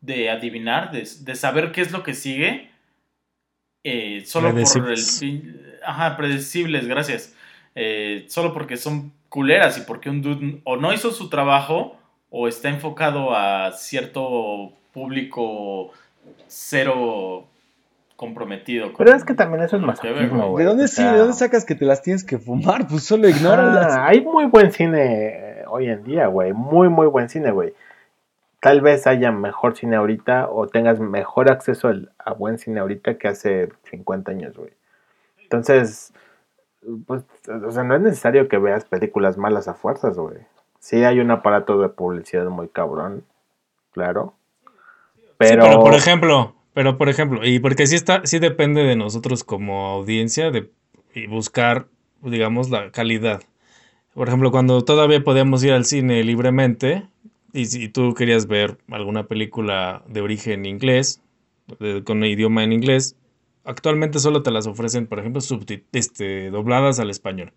de adivinar, de, de saber qué es lo que sigue. eh, solo por el... Ajá, predecibles, gracias. Eh, solo porque son culeras y porque un dude o no hizo su trabajo o está enfocado a cierto público cero comprometido. con- Pero es que también eso es masoquismo, güey. güey. ¿De dónde o sí? ¿De dónde sacas que te las tienes que fumar? Pues solo ignóralas. ah, hay muy buen cine eh, hoy en día, güey. Muy, muy buen cine, güey. Tal vez haya mejor cine ahorita o tengas mejor acceso al- a buen cine ahorita que hace 50 años, güey. Entonces, pues, o sea, no es necesario que veas películas malas a fuerzas, güey. Sí hay un aparato de publicidad muy cabrón, claro. Sí, Pero, por ejemplo, pero por ejemplo, y porque sí está, sí depende de nosotros como audiencia de y buscar, digamos, la calidad. Por ejemplo, cuando todavía podíamos ir al cine libremente, y si tú querías ver alguna película de origen inglés, de- con idioma en inglés, actualmente solo te las ofrecen, por ejemplo, este, dobladas al español.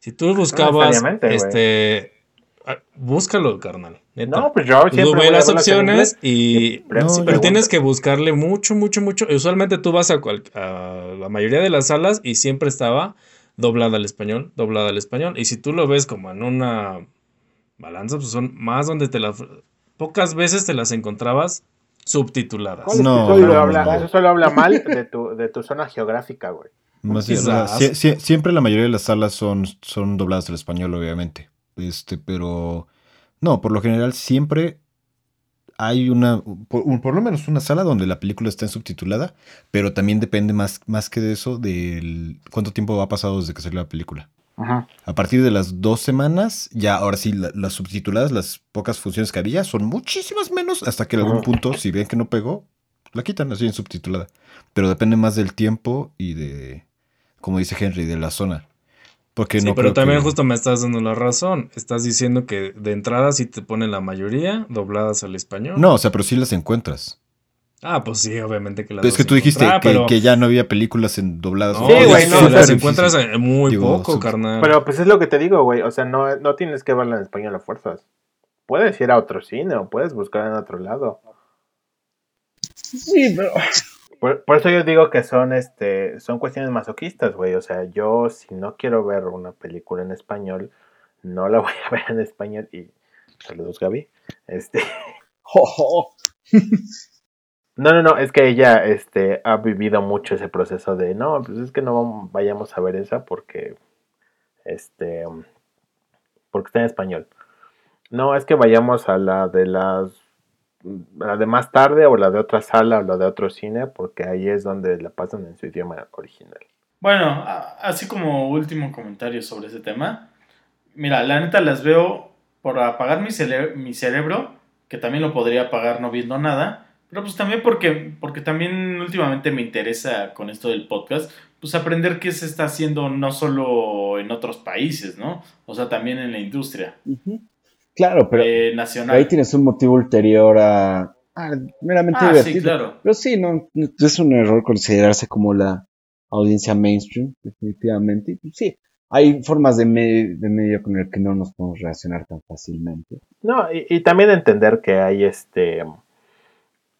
Si tú buscabas, güey. este, ah, búscalo, carnal. neta. no, pues yo siempre ve las opciones y... No, sí, pero tienes que buscarle mucho, mucho, mucho. Usualmente tú vas a, cual- a la mayoría de las salas y siempre estaba doblada al español, doblada al español. Y si tú lo ves como en una balanza, pues son más donde te las... Pocas veces te las encontrabas subtituladas. No, eso, solo habla, no. eso solo habla mal de tu, de tu zona geográfica, güey. Más bien, o sea, Quizás. sie- sie- siempre la mayoría de las salas son, son dobladas al español, obviamente. Este, pero no, por lo general siempre hay una, por, por lo menos una sala donde la película está en subtitulada, pero también depende más, más que de eso del cuánto tiempo ha pasado desde que salió la película. Ajá. A partir de las dos semanas, ya ahora sí, la- las subtituladas, las pocas funciones que había, son muchísimas menos, hasta que en algún punto, si ven que no pegó, la quitan así en subtitulada. Pero depende más del tiempo y de, como dice Henry, de la zona. Porque Sí, no pero también que- justo me estás dando la razón. Estás diciendo que de entrada sí te ponen la mayoría dobladas al español. No, o sea, pero sí las encuentras. Ah, pues sí, obviamente que las es vas que a tú dijiste que, pero- que ya no había películas en dobladas. No, Sí, las- güey, no, las encuentras eh, muy Digo, poco, carnal. Pero pues es lo que te digo, güey. O sea, no, no tienes que verla en español a fuerzas. Puedes ir a otro cine o puedes buscar en otro lado. Sí, pero. Por, por eso yo digo que son este son cuestiones masoquistas, güey. O sea, yo si no quiero ver una película en español, no la voy a ver en español. Y saludos, Gaby. Este, Oh, no, no, no, es que ella este, ha vivido mucho ese proceso de no, pues es que no vayamos a ver esa porque este porque está en español. No, es que vayamos a la de las la de más tarde o la de otra sala o la de otro cine porque ahí es donde la pasan en su idioma original. Bueno, así como último comentario sobre ese tema. Mira, la neta las veo por apagar mi cerebro, que también lo podría apagar no viendo nada, pero pues también porque, porque también últimamente me interesa con esto del podcast, pues aprender qué se está haciendo no solo en otros países, ¿no? O sea, también en la industria ujú. Claro, pero eh, nacional. ahí tienes un motivo ulterior a. a meramente ah, divertido. sí, claro. Pero sí, no, no- es un error considerarse como la audiencia mainstream, definitivamente. Pues, sí, hay formas de, me- de medio con el que no nos podemos relacionar tan fácilmente. No, y, y también entender que hay este.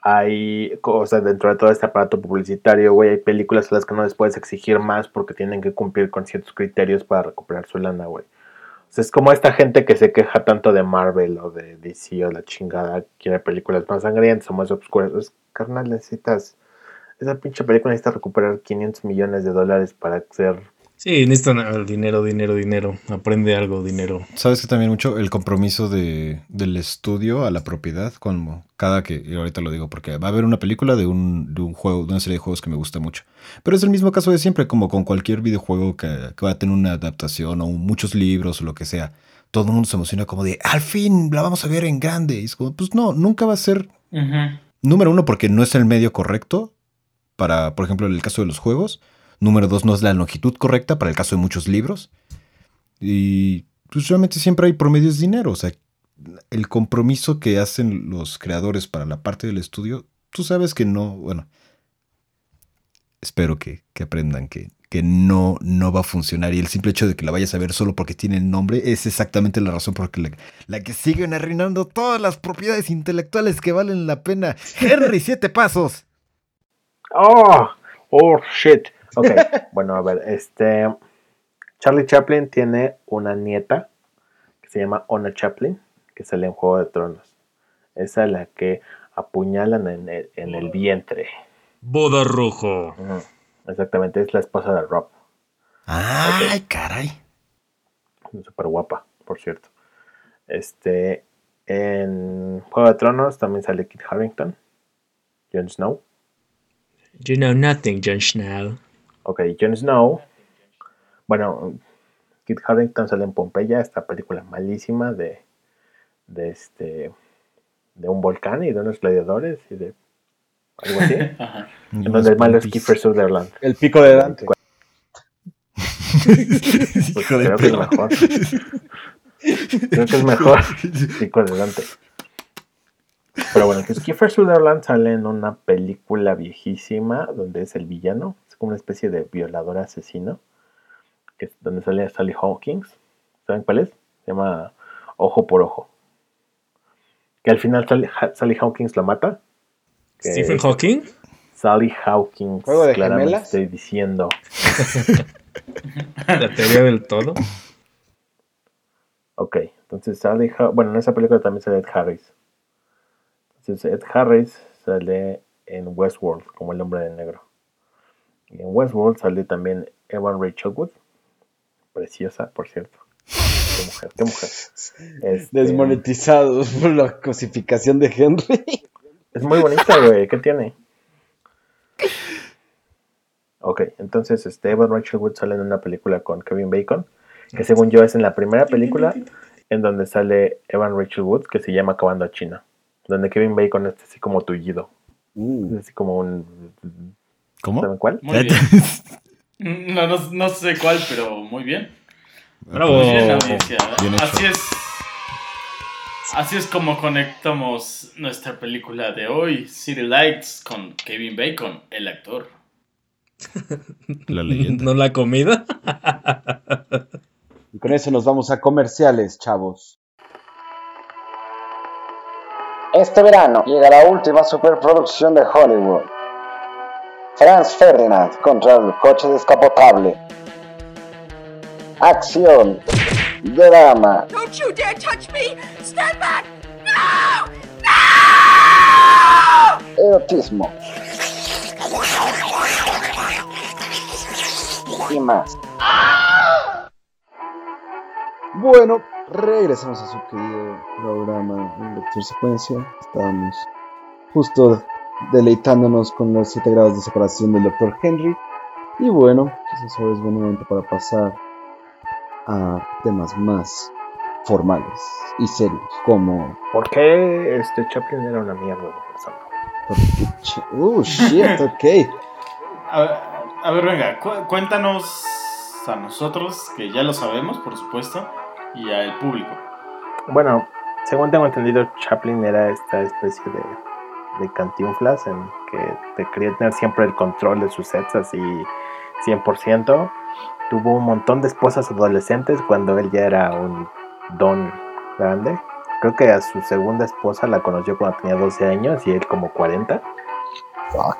Hay cosas dentro de todo este aparato publicitario, güey. Hay películas a las que no les puedes exigir más porque tienen que cumplir con ciertos criterios para recuperar su lana, güey. O sea, es como esta gente que se queja tanto de Marvel o de DC o la chingada, quiere películas más sangrientas o más oscuras. Es, carnal, necesitas. Esa pinche película necesita recuperar 500 millones de dólares para ser. Sí, necesitan el dinero, dinero, dinero. Aprende algo, dinero. ¿Sabes que también mucho el compromiso de, del estudio a la propiedad? Como cada que, y ahorita lo digo, porque va a haber una película de un, de un juego, de una serie de juegos que me gusta mucho. Pero es el mismo caso de siempre, como con cualquier videojuego que, que va a tener una adaptación o muchos libros o lo que sea. Todo el mundo se emociona como de, al fin la vamos a ver en grande. Y es como, pues no, nunca va a ser. Número uno, porque no es el medio correcto para, por ejemplo, en el caso de los juegos. Número dos, no es la longitud correcta para el caso de muchos libros. Y pues realmente siempre hay promedio es dinero. O sea, el compromiso que hacen los creadores para la parte del estudio, tú sabes que no, bueno, espero que, que aprendan que, que no, no va a funcionar. Y el simple hecho de que la vayas a ver solo porque tiene el nombre es exactamente la razón por la, la que siguen arruinando todas las propiedades intelectuales que valen la pena. Henry, siete pasos. ¡Oh! ¡Oh, shit! Ok, bueno, a ver, este. Charlie Chaplin tiene una nieta que se llama Ona Chaplin, que sale en Juego de Tronos. Esa es la que apuñalan en el, en el vientre. Boda rojo. Exactamente, es la esposa de Rob. Ay, caray. Súper guapa, por cierto. Este. En Juego de Tronos también sale Kit Harington, Jon Snow. You know nothing, Jon Snow. Ok, Jon Snow. Bueno, Kit Harington sale en Pompeya, esta película malísima de, de este de un volcán y de unos gladiadores y de algo así. Ajá. en donde el malo es Kiefer Sutherland. El pico de Dante. Pues creo que es mejor. Creo que es mejor. Pico de Dante. Pero bueno, que Kiefer Sutherland sale en una película viejísima donde es el villano. Es como una especie de violador asesino. Que es donde sale Sally Hawkins. ¿Saben cuál es? Se llama Ojo por Ojo. Que al final Sally, Ha- Sally Hawkins lo mata. Que- Stephen Hawking. Sally Hawkins. ¿Juego de claramente gemelas? estoy diciendo. La teoría del todo. Ok, entonces Sally Ha- bueno, en esa película también sale Ed Harris. Entonces Ed Harris sale en Westworld como el hombre de negro. Y en Westworld sale también Evan Rachel Wood. Preciosa, por cierto. Qué mujer, qué mujer. Este, Desmonetizados por la cosificación de Henry. Es muy bonita, güey. ¿Qué tiene? Ok, entonces este, Evan Rachel Wood sale en una película con Kevin Bacon, que según yo es en la primera película en donde sale Evan Rachel Wood, que se llama Acabando a China, donde Kevin Bacon es así como tullido, Mm. es así como un... ¿Cómo? ¿Saben cuál? Muy bien. No, no, no sé cuál, pero muy bien. Bravo. Muy bien, audiencia. Bien hecho. Así es. Así es como conectamos nuestra película de hoy, City Lights, con Kevin Bacon, el actor. La leyenda. ¿No la comida? Y con eso nos vamos a comerciales, chavos. Este verano llega la última superproducción de Hollywood. Franz Ferdinand contra el coche descapotable. Acción. Drama. Don't you dare touch me! Stand back! No! No! Erotismo. Y más. Bueno, regresamos a su querido programa El Doctor Secuencia. Estábamos justo deleitándonos con los 7 grados de separación del Dr. Henry. Y bueno, quizás ahora es buen momento para pasar a temas más formales y serios, como... ¿Por qué este Chaplin era una mierda de persona? Oh, shit, ok. A ver, a ver, venga, cu- cuéntanos a nosotros, que ya lo sabemos, por supuesto, y al público. Bueno, según tengo entendido, Chaplin era esta especie de, de cantinflas en que te quería tener siempre el control de sus sets así 100%. Tuvo un montón de esposas adolescentes cuando él ya era un don grande. Creo que a su segunda esposa la conoció cuando tenía 12 años y él como 40. Fuck.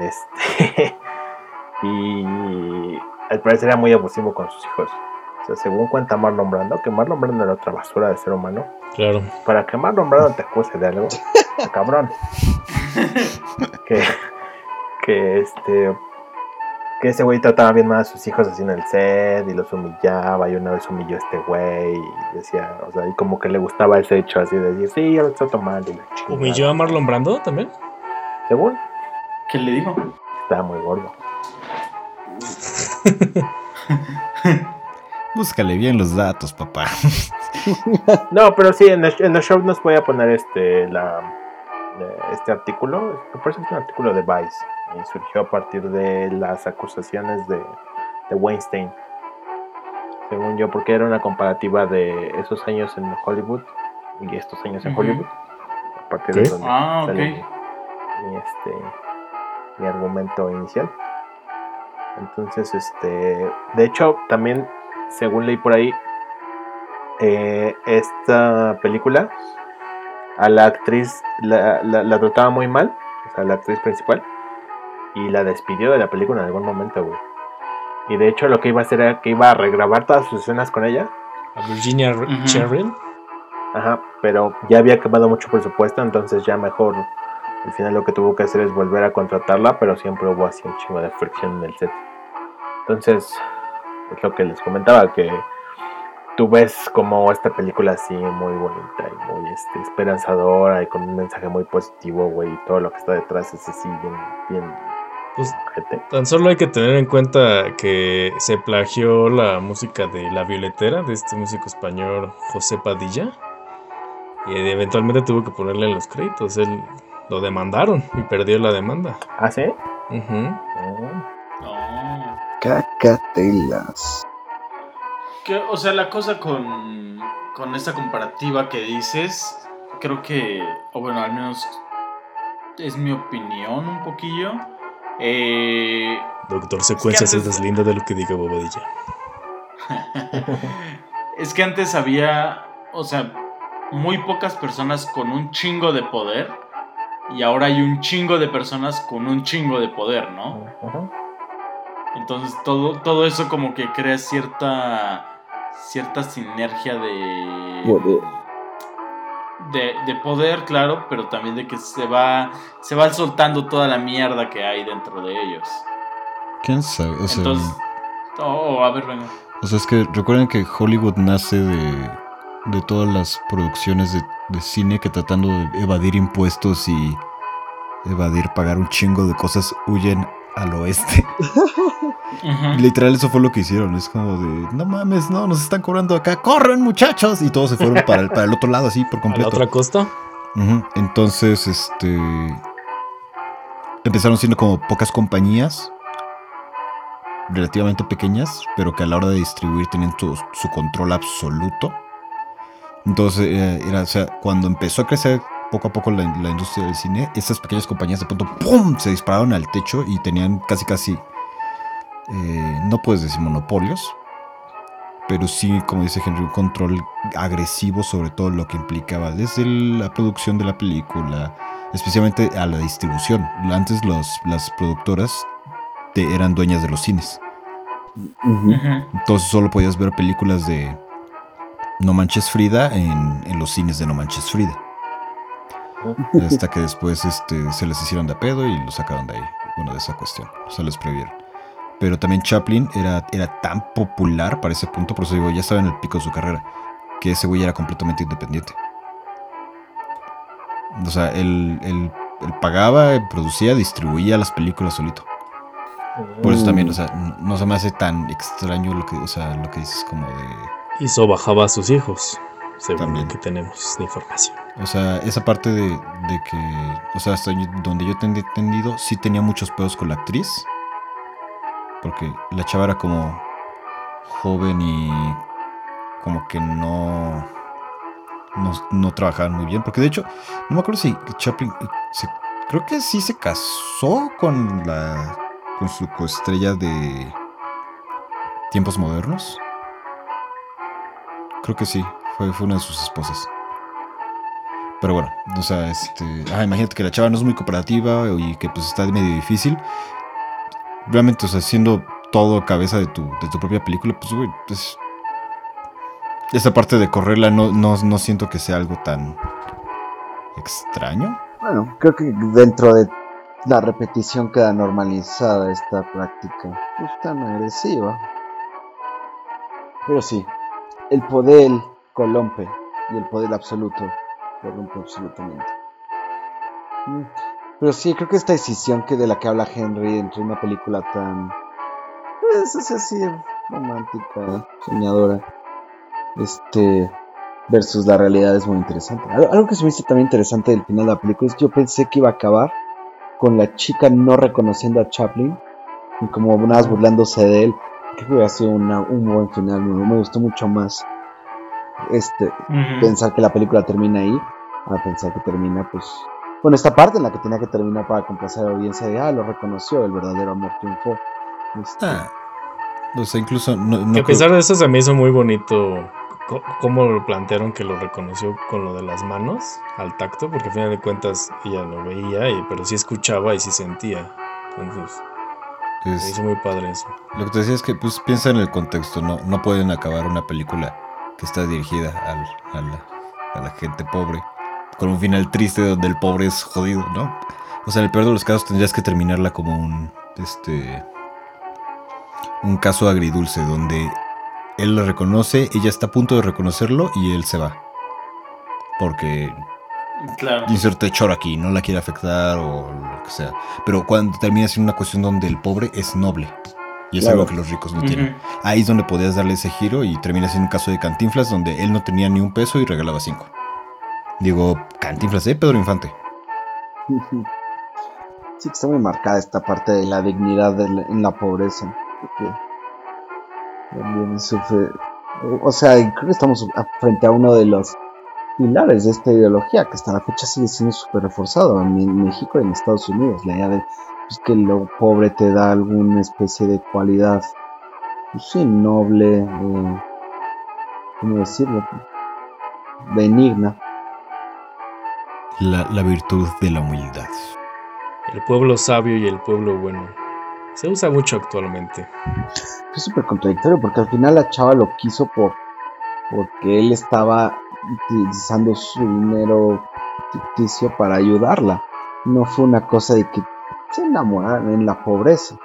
Este, y al parecer era muy abusivo con sus hijos. O sea, según cuenta Marlon Brando, que Marlon Brando era otra basura de ser humano. Claro. Para que Marlon Brando te acuse de algo, cabrón. que, que este. Que ese güey trataba bien mal a sus hijos así en el set y los humillaba. Y una vez humilló a este güey y decía, o sea, y como que le gustaba ese hecho así de decir, sí, yo lo trato mal. Y la chingada. ¿Humilló a Marlon Brando también? Según, ¿Qué le dijo? estaba muy gordo. Búscale bien los datos, papá. No, pero sí, en el, en el show nos voy a poner este la este artículo. Me parece que es un artículo de Vice. Y surgió a partir de las acusaciones de, de Weinstein. Según yo, porque era una comparativa de esos años en Hollywood y estos años en. Hollywood. A partir de donde Ah, mi, este, mi argumento inicial. Entonces, este, de hecho, también, según leí por ahí, eh, esta película a la actriz la, la- la trataba muy mal, o sea, la actriz principal, y la despidió de la película en algún momento, güey. Y de hecho lo que iba a hacer era que iba a regrabar todas sus escenas con ella, ¿A Virginia. Cheryl? ajá, pero ya había quemado mucho presupuesto, entonces ya mejor al final lo que tuvo que hacer es volver a contratarla, pero siempre hubo así un chingo de fricción en el set. Entonces, es lo que les comentaba, que tú ves como esta película así muy bonita y muy este, esperanzadora y con un mensaje muy positivo, güey, y todo lo que está detrás es así bien, bien Pues tan solo hay que tener en cuenta que se plagió la música de La Violetera, de este músico español José Padilla. Y eventualmente tuvo que ponerle en los créditos. Él lo demandaron y perdió la demanda. ¿Ah, sí? Ujú. Mm. Oh. Cacatelas. Que, o sea, la cosa con, con esta comparativa que dices, creo que, o bueno, al menos es mi opinión un poquillo. Eh, Doctor Secuencia se antes- deslinda de lo que diga Bobadilla. es que antes había, o sea, muy pocas personas con un chingo de poder y ahora hay un chingo de personas con un chingo de poder, ¿no? Ujú. Entonces todo, todo eso como que crea cierta cierta sinergia de Poder. de, de poder, claro, pero también de que se va se va soltando toda la mierda que hay dentro de ellos. ¿Quién sabe? O sea, Entonces, Oh, a ver, venga. O sea, es que recuerden que Hollywood nace de, de todas las producciones de, de cine que tratando de evadir impuestos y evadir pagar un chingo de cosas huyen al oeste. Literal, eso fue lo que hicieron. Es como de, no mames, no, nos están cobrando acá, corren muchachos. Y todos se fueron para el, para el otro lado, así por ¿A la completo. otra costa? Entonces, este. Empezaron siendo como pocas compañías, relativamente pequeñas, pero que a la hora de distribuir tenían su, su control absoluto. Entonces, eh, era, o sea, cuando empezó a crecer poco a poco la, la industria del cine, estas pequeñas compañías de pronto ¡pum! se dispararon al techo y tenían casi, casi. eh, no puedes decir monopolios, pero sí, como dice Henry, un control agresivo sobre todo lo que implicaba desde la producción de la película, especialmente a la distribución. Antes los, las productoras te- eran dueñas de los cines, entonces solo podías ver películas de No Manches Frida en, en los cines de No Manches Frida. Hasta que después este, se les hicieron de pedo y lo sacaron de ahí, bueno, de esa cuestión, se les prohibieron. Pero también Chaplin era, era tan popular para ese punto, por eso digo, ya estaba en el pico de su carrera, que ese güey era completamente independiente. O sea, él, él- él pagaba, producía, distribuía las películas solito. Por eso también, o sea, no se me hace tan extraño lo que, o sea, lo que dices como de... Hizo bajaba a sus hijos, según También. lo que tenemos de información. O sea, esa parte de, de que, o sea, hasta donde yo tenía entendido, sí tenía muchos pedos con la actriz. Porque la chava era como joven y como que no, no, no trabajaban muy bien. Porque de hecho, no me acuerdo si Chaplin, se- creo que sí se casó con la, con su coestrella de tiempos modernos. Creo que sí, fue, fue una de sus esposas. Pero bueno, o sea, este. Imagínate que la chava no es muy cooperativa y que pues está medio difícil. Realmente, o sea, siendo todo cabeza de tu, de tu propia película, pues, güey, pues. Esa parte de correrla no, no, no siento que sea algo tan extraño. Bueno, creo que dentro de la repetición queda normalizada esta práctica. No es tan agresiva. Pero sí, el poder corrompe y el poder absoluto absolutamente. Mm, Pero sí, creo que esta decisión que de la que habla Henry entre una película tan... Pues, romántica, soñadora, este... versus la realidad es muy interesante. Algo, que se me hizo también interesante del final de la película es que yo pensé que iba a acabar con la chica no reconociendo a Chaplin y como nada burlándose de él. Creo que hubiera sido una- un buen final, me, me gustó mucho más este pensar que la película termina ahí a pensar que termina pues con esta parte en la que tenía que terminar para complacer a la audiencia de ah lo reconoció el verdadero amor triunfó Este, Ah, o sea, incluso no, no Que a creo- pesar de eso se me hizo muy bonito cómo lo plantearon que lo reconoció con lo de las manos al tacto, porque al final de cuentas ella lo veía, y, pero sí escuchaba y sí sentía. Entonces, me es- hizo muy padre eso. Lo que te decía es que, pues, piensa en el contexto, no, no pueden acabar una película que está dirigida al- a, la, a la gente pobre, con un final triste donde el pobre es jodido, ¿no? O sea, en el peor de los casos tendrías que terminarla como un, este, un caso agridulce, donde él lo reconoce, ella está a punto de reconocerlo y él se va. Porque Claro. inserte choro aquí, no la quiere afectar o lo que sea. Pero cuando termina siendo una cuestión donde el pobre es noble. Y es Claro. algo que los ricos no tienen. Ahí es donde podías darle ese giro y termina siendo un caso de Cantinflas donde él no tenía ni un peso y regalaba cinco. Digo, Cantinflas, ¿eh? Pedro Infante. sí que está muy marcada esta parte de la dignidad de la- en la pobreza porque también sufre o sea creo que estamos frente a uno de los pilares de esta ideología que hasta la fecha sigue siendo súper reforzado en México y en Estados Unidos la idea de pues, que lo pobre te da alguna especie de cualidad pues sí noble eh, cómo decirlo benigna La, la virtud de la humildad. El pueblo sabio y el pueblo bueno. Se usa mucho actualmente. es súper contradictorio porque al final la chava lo quiso por porque él estaba utilizando su dinero ficticio para ayudarla. No fue una cosa de que se enamoraron en la pobreza.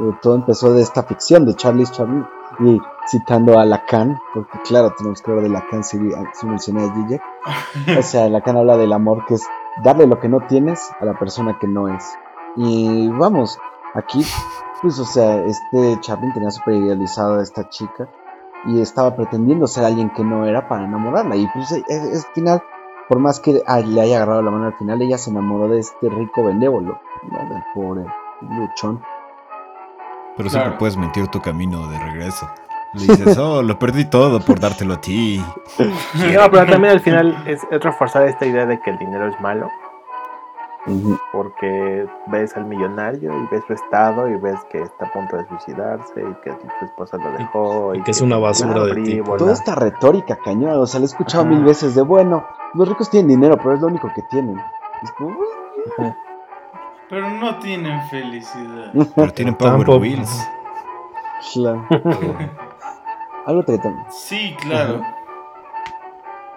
eh, todo empezó de esta ficción de Charles Chaplin y citando a Lacan, porque claro, tenemos que hablar de Lacan si, si mencioné a Zizek. O sea, Lacan habla del amor que es darle lo que no tienes a la persona que no es. Y vamos, aquí, pues, o sea, este Chaplin tenía súper idealizado a esta chica y estaba pretendiendo ser alguien que no era para enamorarla. Y pues, es, es- al final, por más que le haya agarrado la mano al final, ella se enamoró de este rico benévolo, ¿no? del pobre luchón. Pero siempre Claro. puedes mentir tu camino de regreso. Le dices, oh, lo perdí todo por dártelo a ti. No, pero también al final es, es reforzar esta idea de que el dinero es malo, porque ves al millonario y ves su estado y ves que está a punto de suicidarse y que su esposa lo dejó. y que es una basura de tipo. frívola. Toda esta retórica cañona, o sea, la he escuchado mil veces de bueno, los ricos tienen dinero, pero es lo único que tienen. Es como, Pero no tienen felicidad. Pero tienen Power Tampoco. Wheels. Claro. Algo también. Sí, claro.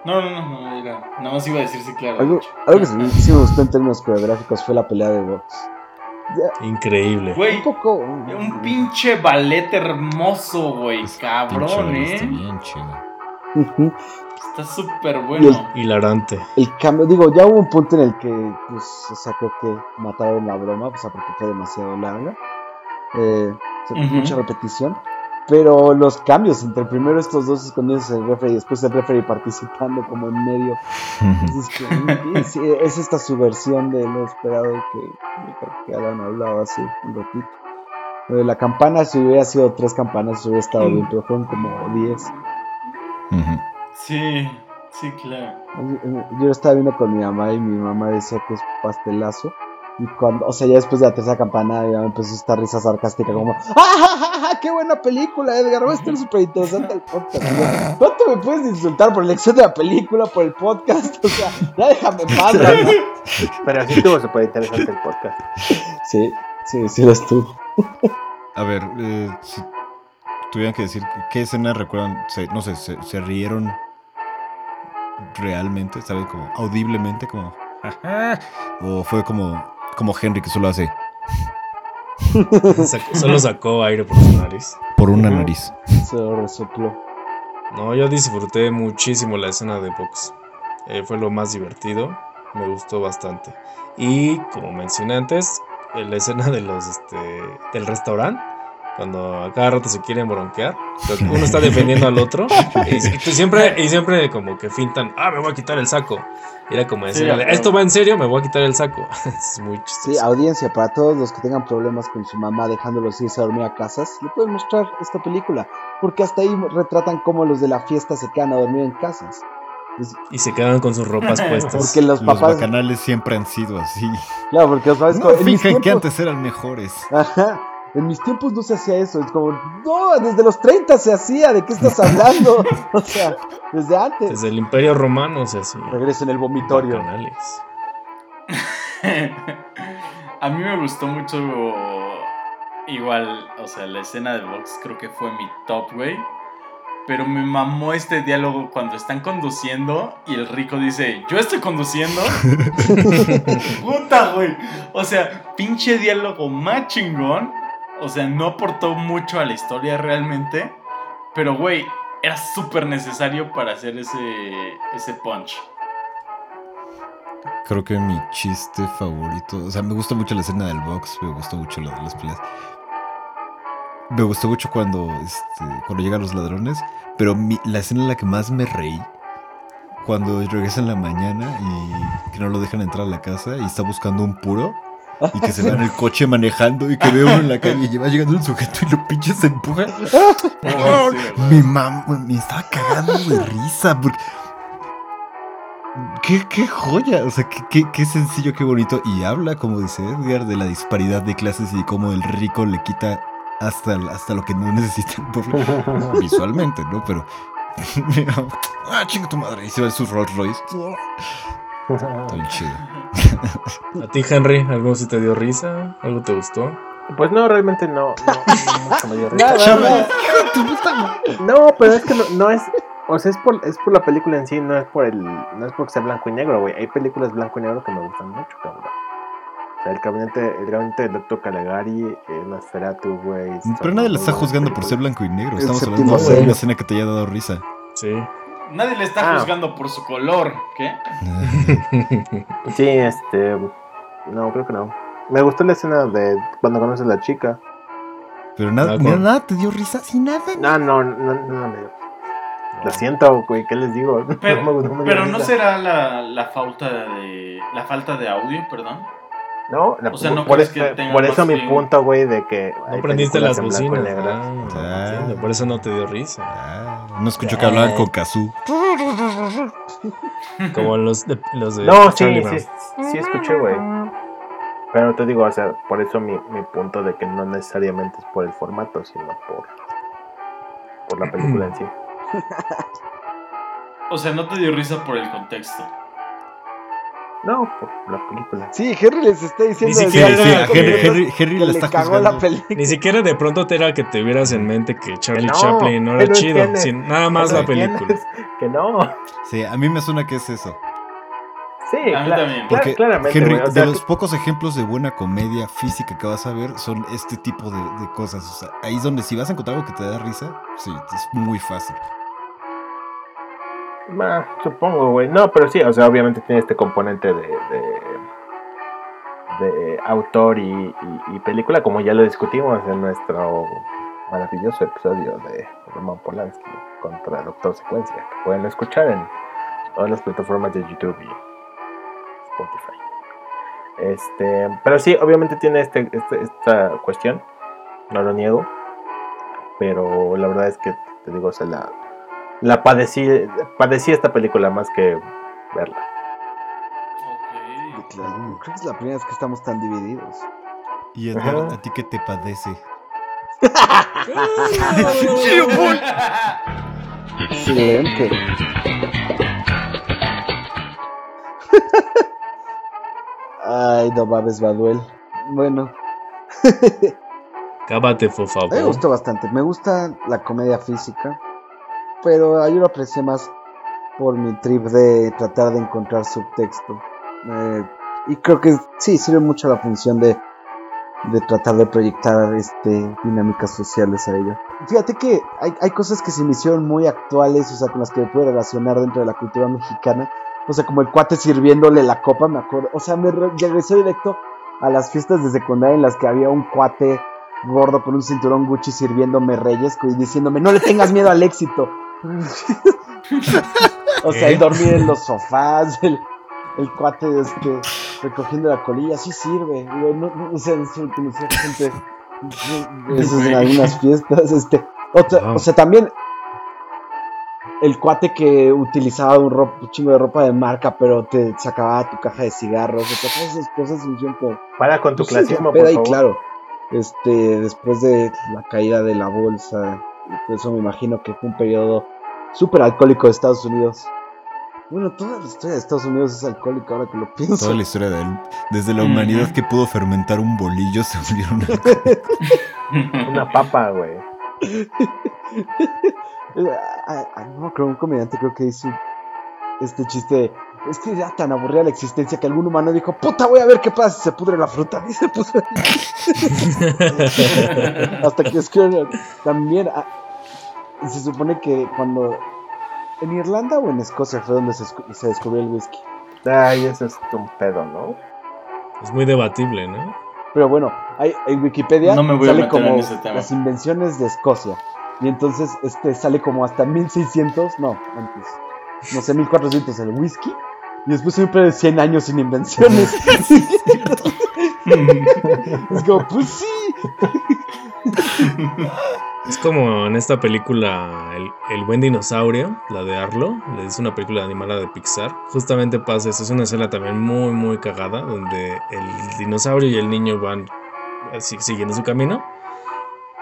No, no, no, no, era. Nada más iba a decir sí, claro. Algo, algo que sí, sí me gustó en términos coreográficos fue la pelea de box. Increíble. Güey, Un poco. un pinche ballet hermoso, güey. Cabrón, eh. bien chido. Está súper Y el- bueno. Hilarante. El cambio, digo, ya hubo un punto en el que, pues, o sea, creo que mataron la broma, o sea, porque fue demasiado larga. Eh, o sea, Ujú. Mucha repetición. Pero los cambios entre primero estos dos escondidos el referee y después el referee participando como en medio. Es, esta subversión de lo esperado que, que, que habían hablado hace un ratito. Lo de la campana, si hubiera sido tres campanas, hubiera estado bien, pero fueron como diez. Ujú. Sí, sí, claro. Yo lo estaba viendo con mi mamá y mi mamá decía que es pastelazo. Y cuando, o sea, ya después de la tercera campana, ya empezó esta risa sarcástica como, ¡Ah, ja, ja, ja, qué buena película, Edgar! Va a estar súper interesante el podcast. Yo, ¿Cuánto me puedes insultar por la elección de la película, por el podcast? O sea, ya déjame en paz, ¿no? Pero sí estuvo súper interesante el podcast. Sí, sí, sí lo estuvo. A ver, eh, tuvieran que decir qué escena recuerdan, se- no sé, se, se rieron realmente, ¿saben? Como audiblemente, como... "Ajá", O fue como, como Henry que solo hace Sacó- solo sacó aire por su nariz. por una nariz. Se lo resopló. No, yo disfruté muchísimo la escena de box. Eh, fue lo más divertido. Me gustó bastante. Y como mencioné antes, eh, la escena de los este, del restaurante. Cuando a cada rato se quieren bronquear. Uno está defendiendo al otro. Y, y siempre, y siempre como que fintan, ah, me voy a quitar el saco. Y era como decir, Sí, claro. esto va en serio, me voy a quitar el saco. es muy Sí, chistoso. audiencia, para todos los que tengan problemas con su mamá dejándolos irse a dormir a casas, le pueden mostrar esta película. Porque hasta ahí retratan cómo los de la fiesta se quedan a dormir en casas. Es- Y se quedan con sus ropas puestas. Porque los Los papás. bacanales siempre han sido así. Claro, porque los papás. No que tiempos- antes eran mejores. Ajá. En mis tiempos no se hacía eso. Es como, no, desde los 30 se hacía. ¿De qué estás hablando? o sea, desde antes. Desde el Imperio Romano, o sea, sí. Regreso en el vomitorio. Bacanales. A mí me gustó mucho. Igual, o sea, la escena de box creo que fue mi top, güey. Pero me mamó este diálogo cuando están conduciendo y el rico dice, ¿yo estoy conduciendo? Puta, güey. O sea, pinche diálogo más chingón. O sea, no aportó mucho a la historia realmente. Pero, güey, era súper necesario para hacer ese, ese punch. Creo que mi chiste favorito. O sea, me gusta mucho la escena del box. Me gustó mucho lo de las peleas. Me gustó mucho cuando, este, cuando llegan los ladrones. Pero mi- la escena en la que más me reí. Cuando regresa en la mañana y que no lo dejan entrar a la casa y está buscando un puro. Y que se va en el coche manejando y que ve uno en la calle y va llegando el sujeto y lo pinches se empuja. Oh. Mi mamá me estaba cagando de risa. Porque... ¿Qué, qué joya, o sea, qué, qué- qué sencillo, qué bonito. Y habla, como dice Edgar, de la disparidad de clases y cómo el rico le quita hasta, hasta lo que no necesita el pobre. Visualmente, ¿no? Pero. ah, chinga tu madre. Y se va en su Rolls Royce. Está bien chido. ¿A ti, Henry, algo sí te dio risa? ¿Algo te gustó? Pues no, realmente no. No, no mucho me dio risa. Nada, nada. No, pero es que no, no es. O sea, es por, es por la película en sí, no es por el. No es porque sea blanco y negro, güey. Hay películas blanco y negro que me gustan mucho, cabrón. sea, el gabinete, el gabinete del Dr. Caligari, eh, Nosferatu, güey. Pero nadie la está juzgando por ser blanco y negro. Estamos hablando de una escena que te haya dado risa. Sí. Nadie le está Ah. juzgando por su color. ¿Qué? Sí, este. No, creo que no. Me gustó la escena de cuando conoces a la chica. Pero nada, Ah, con- nada te dio risa, sin nada. No, no, no, no, no me dio. Lo siento, güey, ¿qué les digo? Pero No me- no me dio pero no será la, la falta de la falta de audio, perdón. No, la- O sea, ¿no por, crees eso- que tenga por más eso mi punto, güey, de que. No hay prendiste las bocinas. Ah, Ah. entiendo, por eso no te dio risa. Ah, no escuchó que hablaban con Kazoo. Como los de, los de No, sí, Brown. sí, sí escuché, güey. Pero te digo, o sea, por eso mi, mi punto de que no necesariamente es por el formato, sino por, por la película en sí. O sea, no te dio risa por el contexto. No, por la película. Sí, Henry les está diciendo. Ni siquiera- hace sí, cinco Henry- minutos Henry- Henry que la le está cagó la película. Ni siquiera de pronto te era que tuvieras en mente que Charlie no, Chaplin no era chido, sin nada más la película. Que no. Sí, a mí me suena que es eso. Sí, A mí cla- también. cla- Porque, claramente, Henry, o sea, de los pocos ejemplos de buena comedia física que vas a ver son este tipo de, de cosas. O sea, ahí es donde si vas a encontrar algo que te da risa, sí, es muy fácil. Supongo, güey. No, pero sí, o sea, obviamente tiene este componente de, de, autor y, película, como ya lo discutimos en nuestro maravilloso episodio de Roman Polanski contra Doctor Secuencia, que pueden escuchar en todas las plataformas de YouTube y Spotify. Este, pero sí, obviamente tiene este, este- esta cuestión, no lo niego, pero la verdad es que te digo, o la, la padecí, padecí esta película más que verla. Claro, creo que es la primera vez que estamos tan divididos. Y Edgar, Ajá. ¿a ti qué te padece? Excelente. Ay, no mames, Baduel. Bueno, Cábate, por favor. me gustó bastante. Me gusta la comedia física, pero yo lo aprecié más por mi trip de tratar de encontrar subtexto. Eh, y creo que sí, sirve mucho la función de, de tratar de proyectar este, dinámicas sociales a ella. Fíjate que hay, hay cosas que se me hicieron muy actuales, o sea, con las que me puedo relacionar dentro de la cultura mexicana. O sea, como el cuate sirviéndole la copa, me acuerdo. O sea, me re- regresó directo a las fiestas de secundaria en las que había un cuate gordo con un cinturón Gucci sirviéndome reyes y diciéndome, no le tengas miedo al éxito. o sea, el dormir en los sofás, el, el cuate este, recogiendo la colilla, sí sirve. No, no, o sea, eso gente de esos en algunas fiestas. Este, otra, Wow. O sea, también el cuate que utilizaba un, ro- un chingo de ropa de marca, pero te sacaba tu caja de cigarros, o sea, todas esas cosas hicieron como Para con tu pues clasismo, por y claro, este, después de la caída de la bolsa, por eso me imagino que fue un periodo súper alcohólico de Estados Unidos. Bueno, toda la historia de Estados Unidos es alcohólica ahora que lo pienso. Toda la historia de él. Desde la humanidad que pudo fermentar un bolillo se volvieron Una papa, güey. Ah, ah, no creo un comediante creo que hizo este chiste. Es que era tan aburrida la existencia que algún humano dijo, puta, voy a ver qué pasa si se pudre la fruta. Y se puso Hasta que escribieron también. Se supone que cuando. ¿En Irlanda o en Escocia fue donde se, se descubrió el whisky? Ay, eso es un pedo, ¿no? Es muy debatible, ¿no? Pero bueno, hay, en Wikipedia No me voy a sale meter en como ese tema. las invenciones de Escocia. Y entonces este sale como hasta 1600, no, antes. No sé, 1400 el whisky. Y después siempre de 100 años sin invenciones. es como, pues sí. Es como en esta película El, el buen dinosaurio, la de Arlo, es una película animada de Pixar. Justamente pasa eso, es una escena también muy muy cagada donde el dinosaurio y el niño van así, siguiendo su camino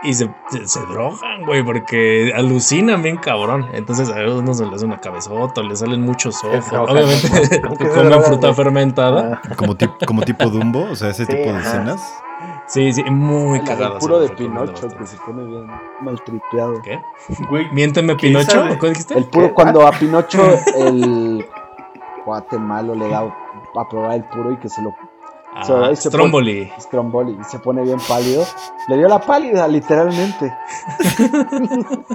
y se, se, se drogan, güey, porque alucinan bien cabrón. Entonces a uno se le hace una cabezota, le salen muchos ojos. Obviamente ¿no? ¿Con qué se comen fruta fermentada. Como, como tipo Dumbo, o sea, ese Sí, tipo de ajá. escenas. Sí, sí, muy cagada. puro de Pinocho que se pone bien maltripeado. ¿Qué? Güey, Miénteme ¿Quién Pinocho? ¿qué dijiste? El puro ¿Qué? cuando a Pinocho el cuate malo le da a probar el puro y que se lo Ah, So, se pone- Stromboli. Stromboli, y se pone bien pálido. Le dio la pálida, literalmente.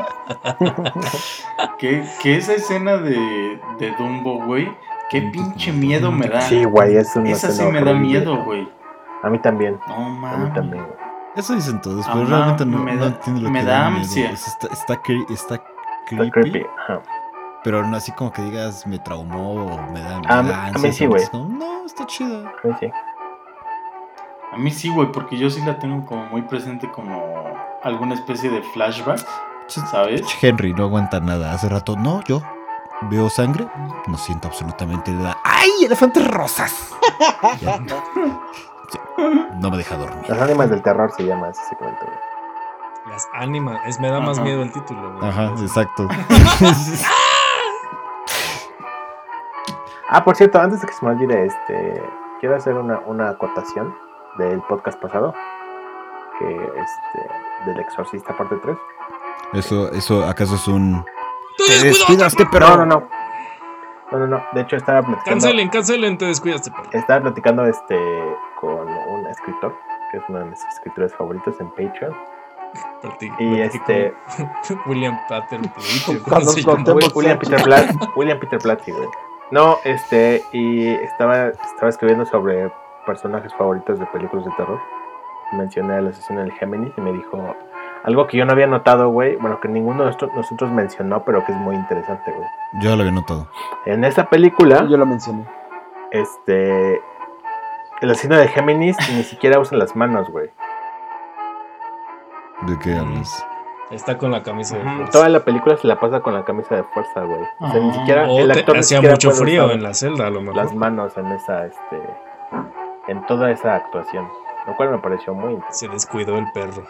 Que, que esa escena de, de Dumbo, güey, qué pinche miedo me da. Sí, güey, es una Esa sí me da miedo, güey. A mí también. No A mí mames. también, güey. Eso dicen todos, pero Ajá, realmente no, me no entiendo lo me que da ansia. Es- está, está, cre- está Está creepy, creepy. Ajá. pero no así como que digas me traumó o me da, me A mí- a mí sí, güey. No, está chida. Sí, sí. A mí sí, güey, porque yo sí la tengo como muy presente como alguna especie de flashback, ¿sabes? Henry no aguanta nada. Hace rato, no, yo veo sangre, no siento absolutamente nada. ¡Ay, elefantes rosas! Ya. No me deja dormir. Las ánimas del terror se llama ese segmento, güey. Las ánimas. Es, me da más Ajá. miedo el título. güey. Ajá, exacto. Ah, por cierto, antes de que se me olvide, este, quiero hacer una, una acotación del podcast pasado, que este, del Exorcista parte 3. Eso, eso, ¿acaso es un. ¡Te pero! No, no, no. No, no, no. De hecho, estaba platicando, Cancelen, cancelen, te descuidaste, estaba platicando este, con escritor, que es uno de mis escritores favoritos en Patreon. Y este, William? Will- William Peter Blatt, William Peter Blatty, güey. No, este, y estaba, estaba escribiendo sobre personajes favoritos de películas de terror. Mencioné a la asesino del Géminis y me dijo algo que yo no había notado, güey. Bueno, que ninguno de nosotros, nosotros mencionó, pero que es muy interesante, güey. Yo lo había notado. En esa película, Yo lo mencioné. este, el asesino de Géminis ni siquiera usa las manos, güey. ¿De qué hablas? Está con la camisa de fuerza. Toda la película se la pasa con la camisa de fuerza, güey. O sea, ni Ah. siquiera O el te- actor ni hacía siquiera mucho frío en la celda, a lo mejor. las manos en esa, este, en toda esa actuación, lo cual me pareció muy interesante. Se descuidó el perro.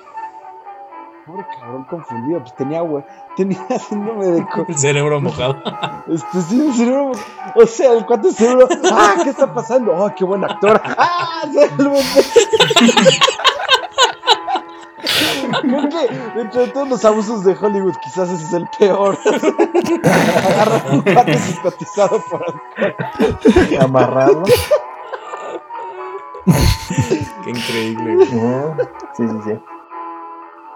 Pobre cabrón confundido, pues tenía, güey. Tenía síndrome de. co- El cerebro mojado. Este, sí, el cerebro. O sea, el cuate cerebro. ¡Ah! ¿Qué está pasando? ¡Oh, qué buen actor! ¡Ah! Creo que entre todos los abusos de Hollywood, quizás ese es el peor. Agarrar un cuate psicotizado por alcohol. Amarrado. Qué increíble. Sí, sí, sí.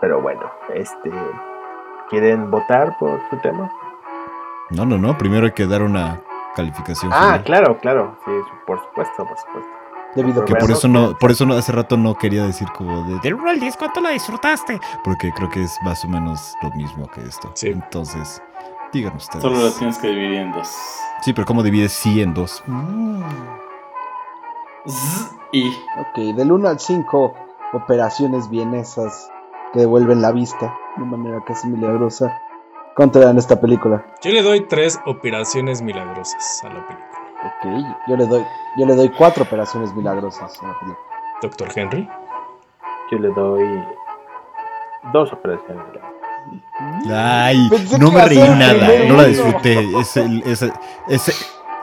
Pero bueno, este, ¿quieren votar por su tema? No, no, no. Primero hay que dar una calificación. Ah, final. claro, claro, sí, por supuesto, por supuesto. Debido a Que por eso no, por eso no, hace rato no quería decir como de, Del 1 al 10, ¿cuánto la disfrutaste? porque creo que es más o menos lo mismo que esto. Sí. Entonces, digan ustedes. Solo la tienes que dividir en dos. Sí, pero ¿cómo divides sí en dos? Y Ok, del 1 al 5, operaciones vienesas que devuelven la vista de manera casi milagrosa. ¿Cuánto dan esta película? Yo le doy tres operaciones milagrosas a la película. Ok, yo le doy, yo le doy cuatro operaciones milagrosas a la película. Doctor Henry. Yo le doy dos operaciones. Ay, Pensé no me reí nada, no la disfruté. Ese, ese, ese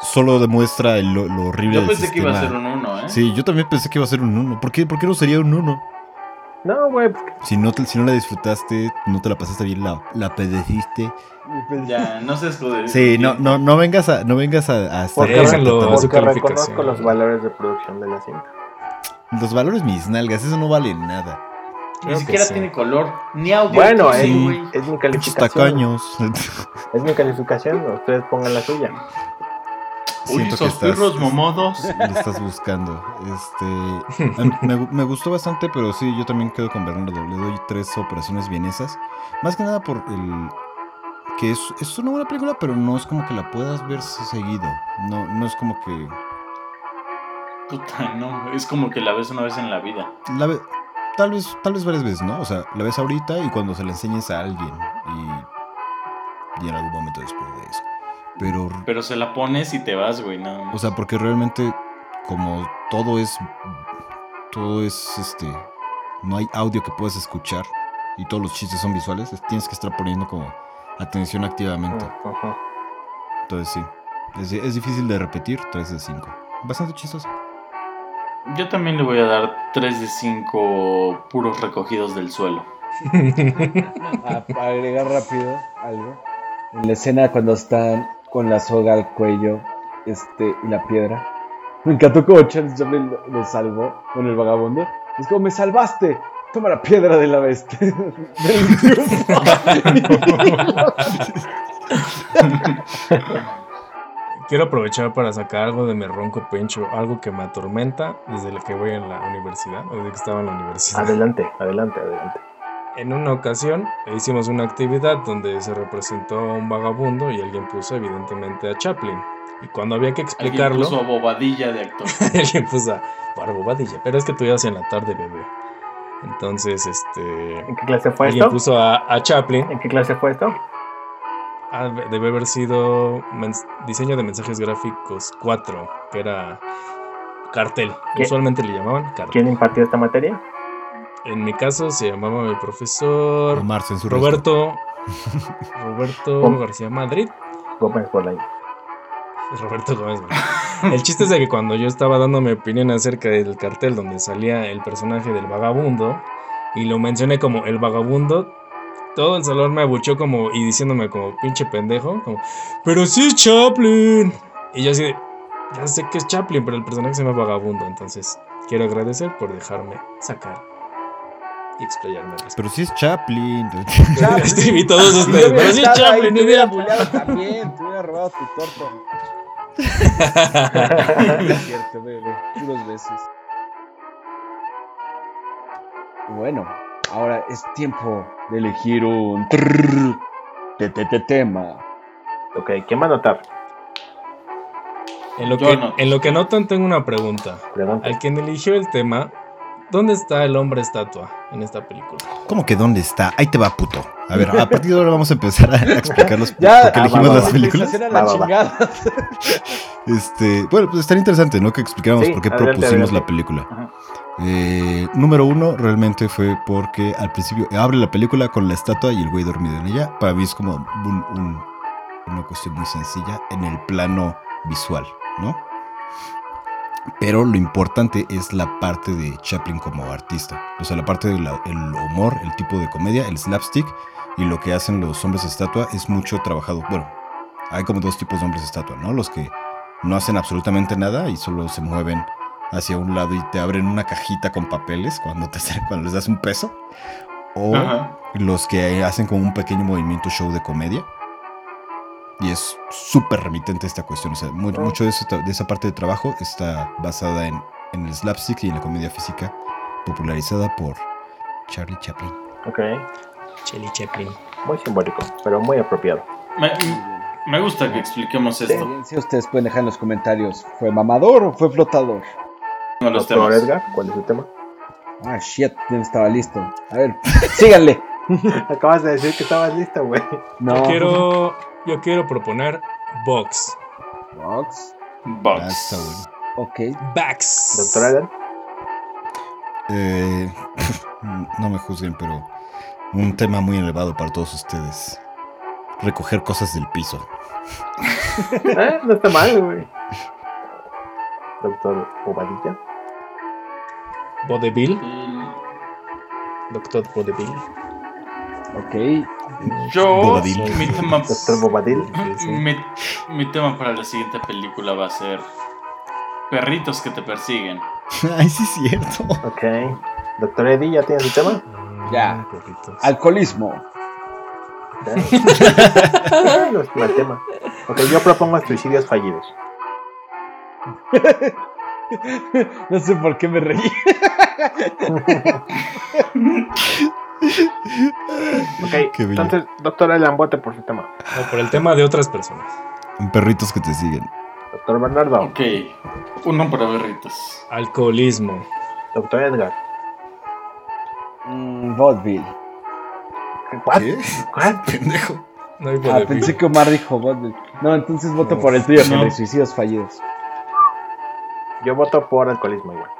solo demuestra lo, lo horrible yo del pensé que iba a ser sistema. un 1, ¿eh? Sí, yo también pensé que iba a ser un 1. ¿Por qué, ¿Por qué no sería un 1? No, güey, pues, Si no, te- si no la disfrutaste, no te la pasaste bien, la, la pedeciste. Ya, no se escude. Sí, no, no, no vengas a, no vengas a, a Porque, su porque reconozco los valores de producción de la cinta. Los valores mis nalgas, eso no vale nada. Ni Creo siquiera sí. tiene color, ni audio. Bueno, Sí, es, güey. es mi calificación. tacaños. Es mi calificación, ustedes pongan la suya. Uy, que esos estás- perros momodos. Le estás buscando. Este. mí me, me gustó bastante, pero sí, yo también quedo con Bernardo. Le doy tres operaciones vienesas. Más que nada por el. Que es, es una buena película, pero no es como que la puedas ver seguido. No, no es como que. Puta, no. Es como que la ves una vez en la vida. La ve- tal vez, tal vez varias veces, ¿no? O sea, la ves ahorita y cuando se la enseñes a alguien. Y. Y en algún momento después de eso. Pero Pero se la pones y te vas, güey. Nada más. O sea, porque realmente, como todo es. Todo es este. No hay audio que puedas escuchar. Y todos los chistes son visuales. es- Tienes que estar poniendo como atención activamente. Ujú. Entonces sí. Es, es difícil de repetir. 3 de 5. Bastante chistoso. Yo también le voy a dar 3 de 5 puros recogidos del suelo. A- para agregar rápido algo. En la escena cuando están con la soga al cuello este, y la piedra. Me encantó como Charles Chaplin lo, lo salvó con el vagabundo. Es como, me salvaste. Toma la piedra de la bestia. Quiero aprovechar para sacar algo de mi ronco pencho, algo que me atormenta desde la que voy en la universidad, desde que estaba en la universidad. Adelante, adelante, adelante. En una ocasión hicimos una actividad donde se representó a un vagabundo y alguien puso evidentemente a Chaplin. Y cuando había que Alguien explicarlo, puso a bobadilla de actor. alguien puso a para bobadilla, pero es que tú ibas en la tarde, bebé. Entonces, este, ¿En qué clase fue alguien esto? puso a, a Chaplin. ¿En qué clase fue esto? Ah, debe haber sido diseño de mensajes gráficos 4, que era cartel. ¿Qué? Usualmente le llamaban cartel. ¿Quién impartió esta materia? En mi caso se llamaba mi profesor Roberto Roberto. García Madrid. Gómez Bolaño. Roberto Gómez. El chiste es de que cuando yo estaba dando mi opinión acerca del cartel donde salía el personaje del vagabundo y lo mencioné como el vagabundo, todo el salón me abuchó como y diciéndome como pinche pendejo, como, pero sí es Chaplin. Y yo así de, ya sé que es Chaplin, pero el personaje se llama vagabundo, entonces quiero agradecer por dejarme sacar y explayarme. Pero sí es Chaplin. Sí, vi todos Si ustedes, pero sí es estado ahí, Chaplin, te hubiera mira. bulleado también. Te hubiera robado tu torta. No es cierto, bebé. Puros besos. Bueno, ahora es tiempo de elegir un tema. Ok, ¿quién va a anotar? En lo, Yo que, no. en lo que notan tengo una pregunta. Pregunta. Al quien eligió el tema, ¿dónde está el hombre estatua en esta película? ¿Cómo que dónde está? Ahí te va, puto. A ver, a partir de ahora vamos a empezar a explicar los Ya, por qué ah, elegimos va, va, las películas. Va, la. Este, bueno, pues estaría interesante, ¿no? Que explicáramos Sí, por qué adelante, propusimos adelante. la película. Eh, número uno, realmente fue porque al principio abre la película con la estatua y el güey dormido en ella. Para mí es como un- un- una cuestión muy sencilla en el plano visual, ¿no? Pero lo importante es la parte de Chaplin como artista. O sea, la parte del humor, el tipo de comedia, el slapstick y lo que hacen los hombres estatua es mucho trabajado. Bueno, hay como dos tipos de hombres estatua, ¿no? Los que no hacen absolutamente nada y solo se mueven hacia un lado y te abren una cajita con papeles cuando, te, cuando les das un peso. O Ajá. los que hacen como un pequeño movimiento show de comedia. Y es súper remitente esta cuestión. O sea, mu- mucho de, eso- de esa parte de trabajo está basada en, en el slapstick y en la comedia física popularizada por Charlie Chaplin. Ok, Chelly Chaplin. muy simbólico, pero muy apropiado. Me, me gusta que expliquemos esto. Si ustedes pueden dejar en los comentarios, ¿fue mamador o fue flotador? De los temas. Edgar, ¿cuál es el tema? Ah, shit, ya estaba listo. A ver, síganle. Acabas de decir que estabas listo, güey. No. Yo quiero, yo quiero proponer Box. Box. Bugs. Ah, está bueno. Ok. Bax. Doctor Edgar, Eh, no me juzguen, pero un tema muy elevado para todos ustedes. Recoger cosas del piso. eh, no está mal, güey. Doctor Bobadilla, Vodevil. El- Doctor Vodevil. Ok. Yo, Bobadil. mi tema, Doctor Bobadil. mi, mi tema para la siguiente película va a ser perritos que te persiguen. Ay, sí, es cierto. Ok. Doctor Eddie, ¿ya tienes el tema? Ya. Perritos. Alcoholismo. Ok. no es mal tema. Ok, yo propongo suicidios fallidos. No sé por qué me reí. Ok, Qué entonces, doctor Elan, vote por su tema. No, por el tema de otras personas. Perritos que te siguen. Doctor Bernardo, Ok, uno para perritos. Alcoholismo. doctor Edgar. Mm. ¿What? ¿Qué? ¿What? Pendejo. No hay Ah, pensé que Omar dijo vaudeville. No, entonces voto No. por el tuyo, que No. de suicidios fallidos. Yo voto por alcoholismo igual.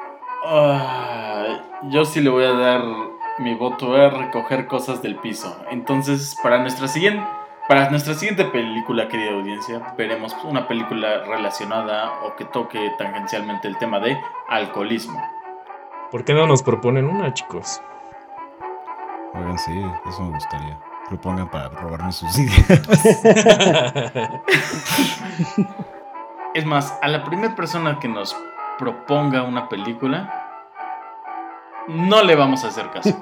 Ah, yo sí le voy a dar mi voto a recoger cosas del piso. Entonces, para nuestra siguiente, para nuestra siguiente película, querida audiencia, veremos una película relacionada o que toque tangencialmente el tema de alcoholismo. ¿Por qué no nos proponen una, chicos? Oigan, sí, eso me gustaría. Propongan para robarme sus ideas. Es más, a la primera persona que nos proponga una película, no le vamos a hacer caso.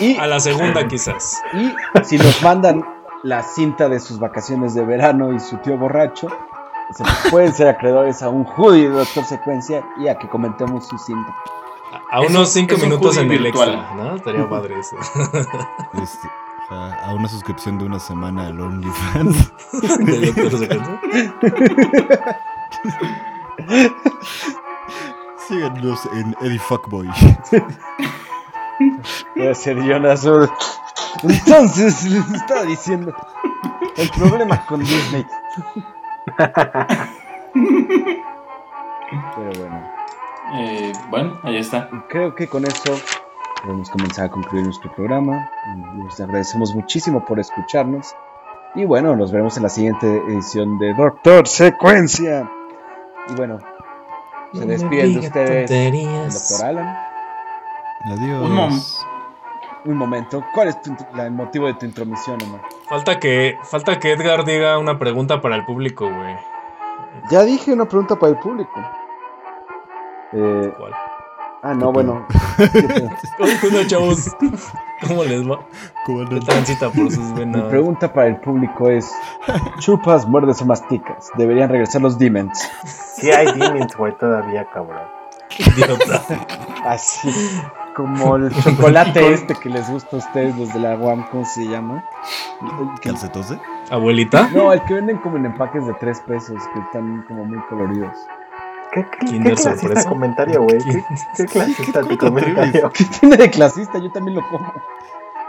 Y, A la segunda quizás. y si nos mandan la cinta de sus vacaciones de verano y su tío borracho, se pueden ser acreedores a un hoodie de Doctor Secuencia y a que comentemos su cinta. A- unos un- 5 es un minutos en el virtual. extra, ¿no? Estaría padre eso. Este, a, a una suscripción de una semana al OnlyFans. Del Doctor Secuencia. Síganos en Eddie Fuckboy. Voy a ser Jonas. Ud. Entonces, les estaba diciendo el problema con Disney. Pero bueno, Eh, bueno, ahí está. creo que con eso podemos comenzar a concluir nuestro programa. Les agradecemos muchísimo por escucharnos. Y bueno, nos veremos en la siguiente edición de Doctor Secuencia. Y bueno, se despiden de ustedes el Doctor Alan. Adiós. Un mom- Un momento, ¿cuál es tu- la- el motivo de tu intromisión, Omar? Falta que, falta que Edgar diga una pregunta para el público, güey. Ya dije una pregunta para el público. Eh, ¿Cuál? ah, no, bueno. Bueno, chavos, ¿cómo les va? ¿Cómo transita por sus Mi venas? pregunta para el público es: chupas, muerdes o masticas. Deberían regresar los demons. Sí hay demons, güey, todavía, cabrón. Idiota. Así. Como el chocolate este que les gusta a ustedes, los de la UAM, ¿cómo se llama? ¿Calcetose? ¿Abuelita? no, el que venden como en empaques de tres pesos, que están como muy coloridos. ¿Qué, qué, qué Kinder clasista sorpresa. comentario, güey? ¿Qué, qué clasista tu comentario? ¿Qué tiene de clasista? Yo también lo como.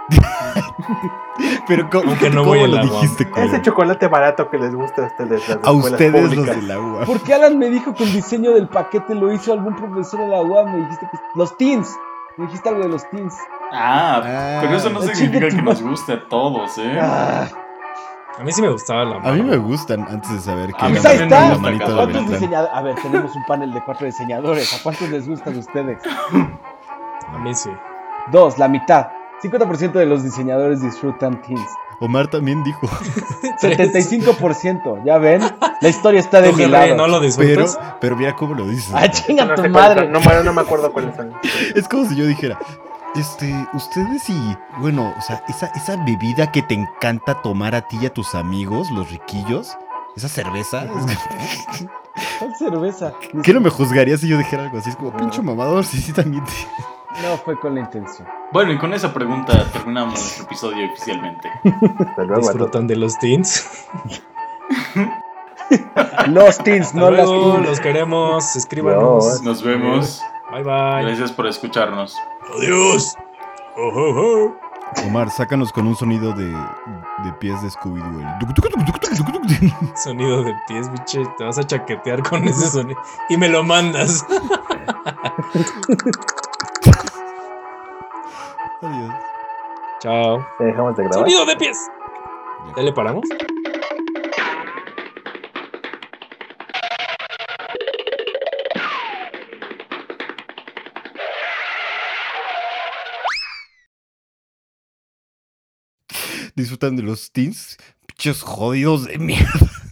Pero ¿cómo, Aunque no cómo lo la dijiste, Ese chocolate barato que les gusta a ustedes. las A ustedes los públicas. del agua. Porque Alan me dijo que el diseño del paquete lo hizo algún profesor de la UAM. Me dijiste que. Los teens. Me dijiste algo de los teens. Ah, Ah, pero eso no significa que nos guste a todos, ¿eh? Ah. A mí sí me gustaba la A mí me mano. gustan antes de saber que A mí ahí está. la de. A ver, tenemos un panel de cuatro diseñadores. ¿A cuántos les gustan ustedes? A mí sí. Dos, la mitad. 50% de los diseñadores disfrutan teens. Omar también dijo. 75%. ¿Ya ven? La historia está de ¿Tú, mi lado. no lo Pero, disfrutas? pero mira cómo lo dice. Ah, chinga No tu madre. No, no me acuerdo cuáles son. Es como si yo dijera, este, ustedes y, bueno, o sea, esa, esa bebida que te encanta tomar a ti y a tus amigos, los riquillos, esa cerveza, es ¿Cuál cerveza? que- ¿qué no me juzgaría si yo dijera algo así? Es como, pinche mamador, sí, sí, también. te-". No fue con la intención. Bueno, y con esa pregunta terminamos nuestro episodio oficialmente. Hasta luego. ¿Disfrutan de los teens? Los teens, no las luego, teens. los queremos. Escríbanos. Nos vemos. Bye bye. Gracias por escucharnos. Adiós. Oh, oh, oh. Omar, sácanos con un sonido de, de pies de Scooby-Doo. el. Sonido de pies, biche. Te vas a chaquetear con ese sonido. Y me lo mandas. Adiós. Chao. ¿Ya dejamos de grabar? Sonido de pies. ¿Ya le paramos? Disfrutan de los teens, pinches jodidos de mierda.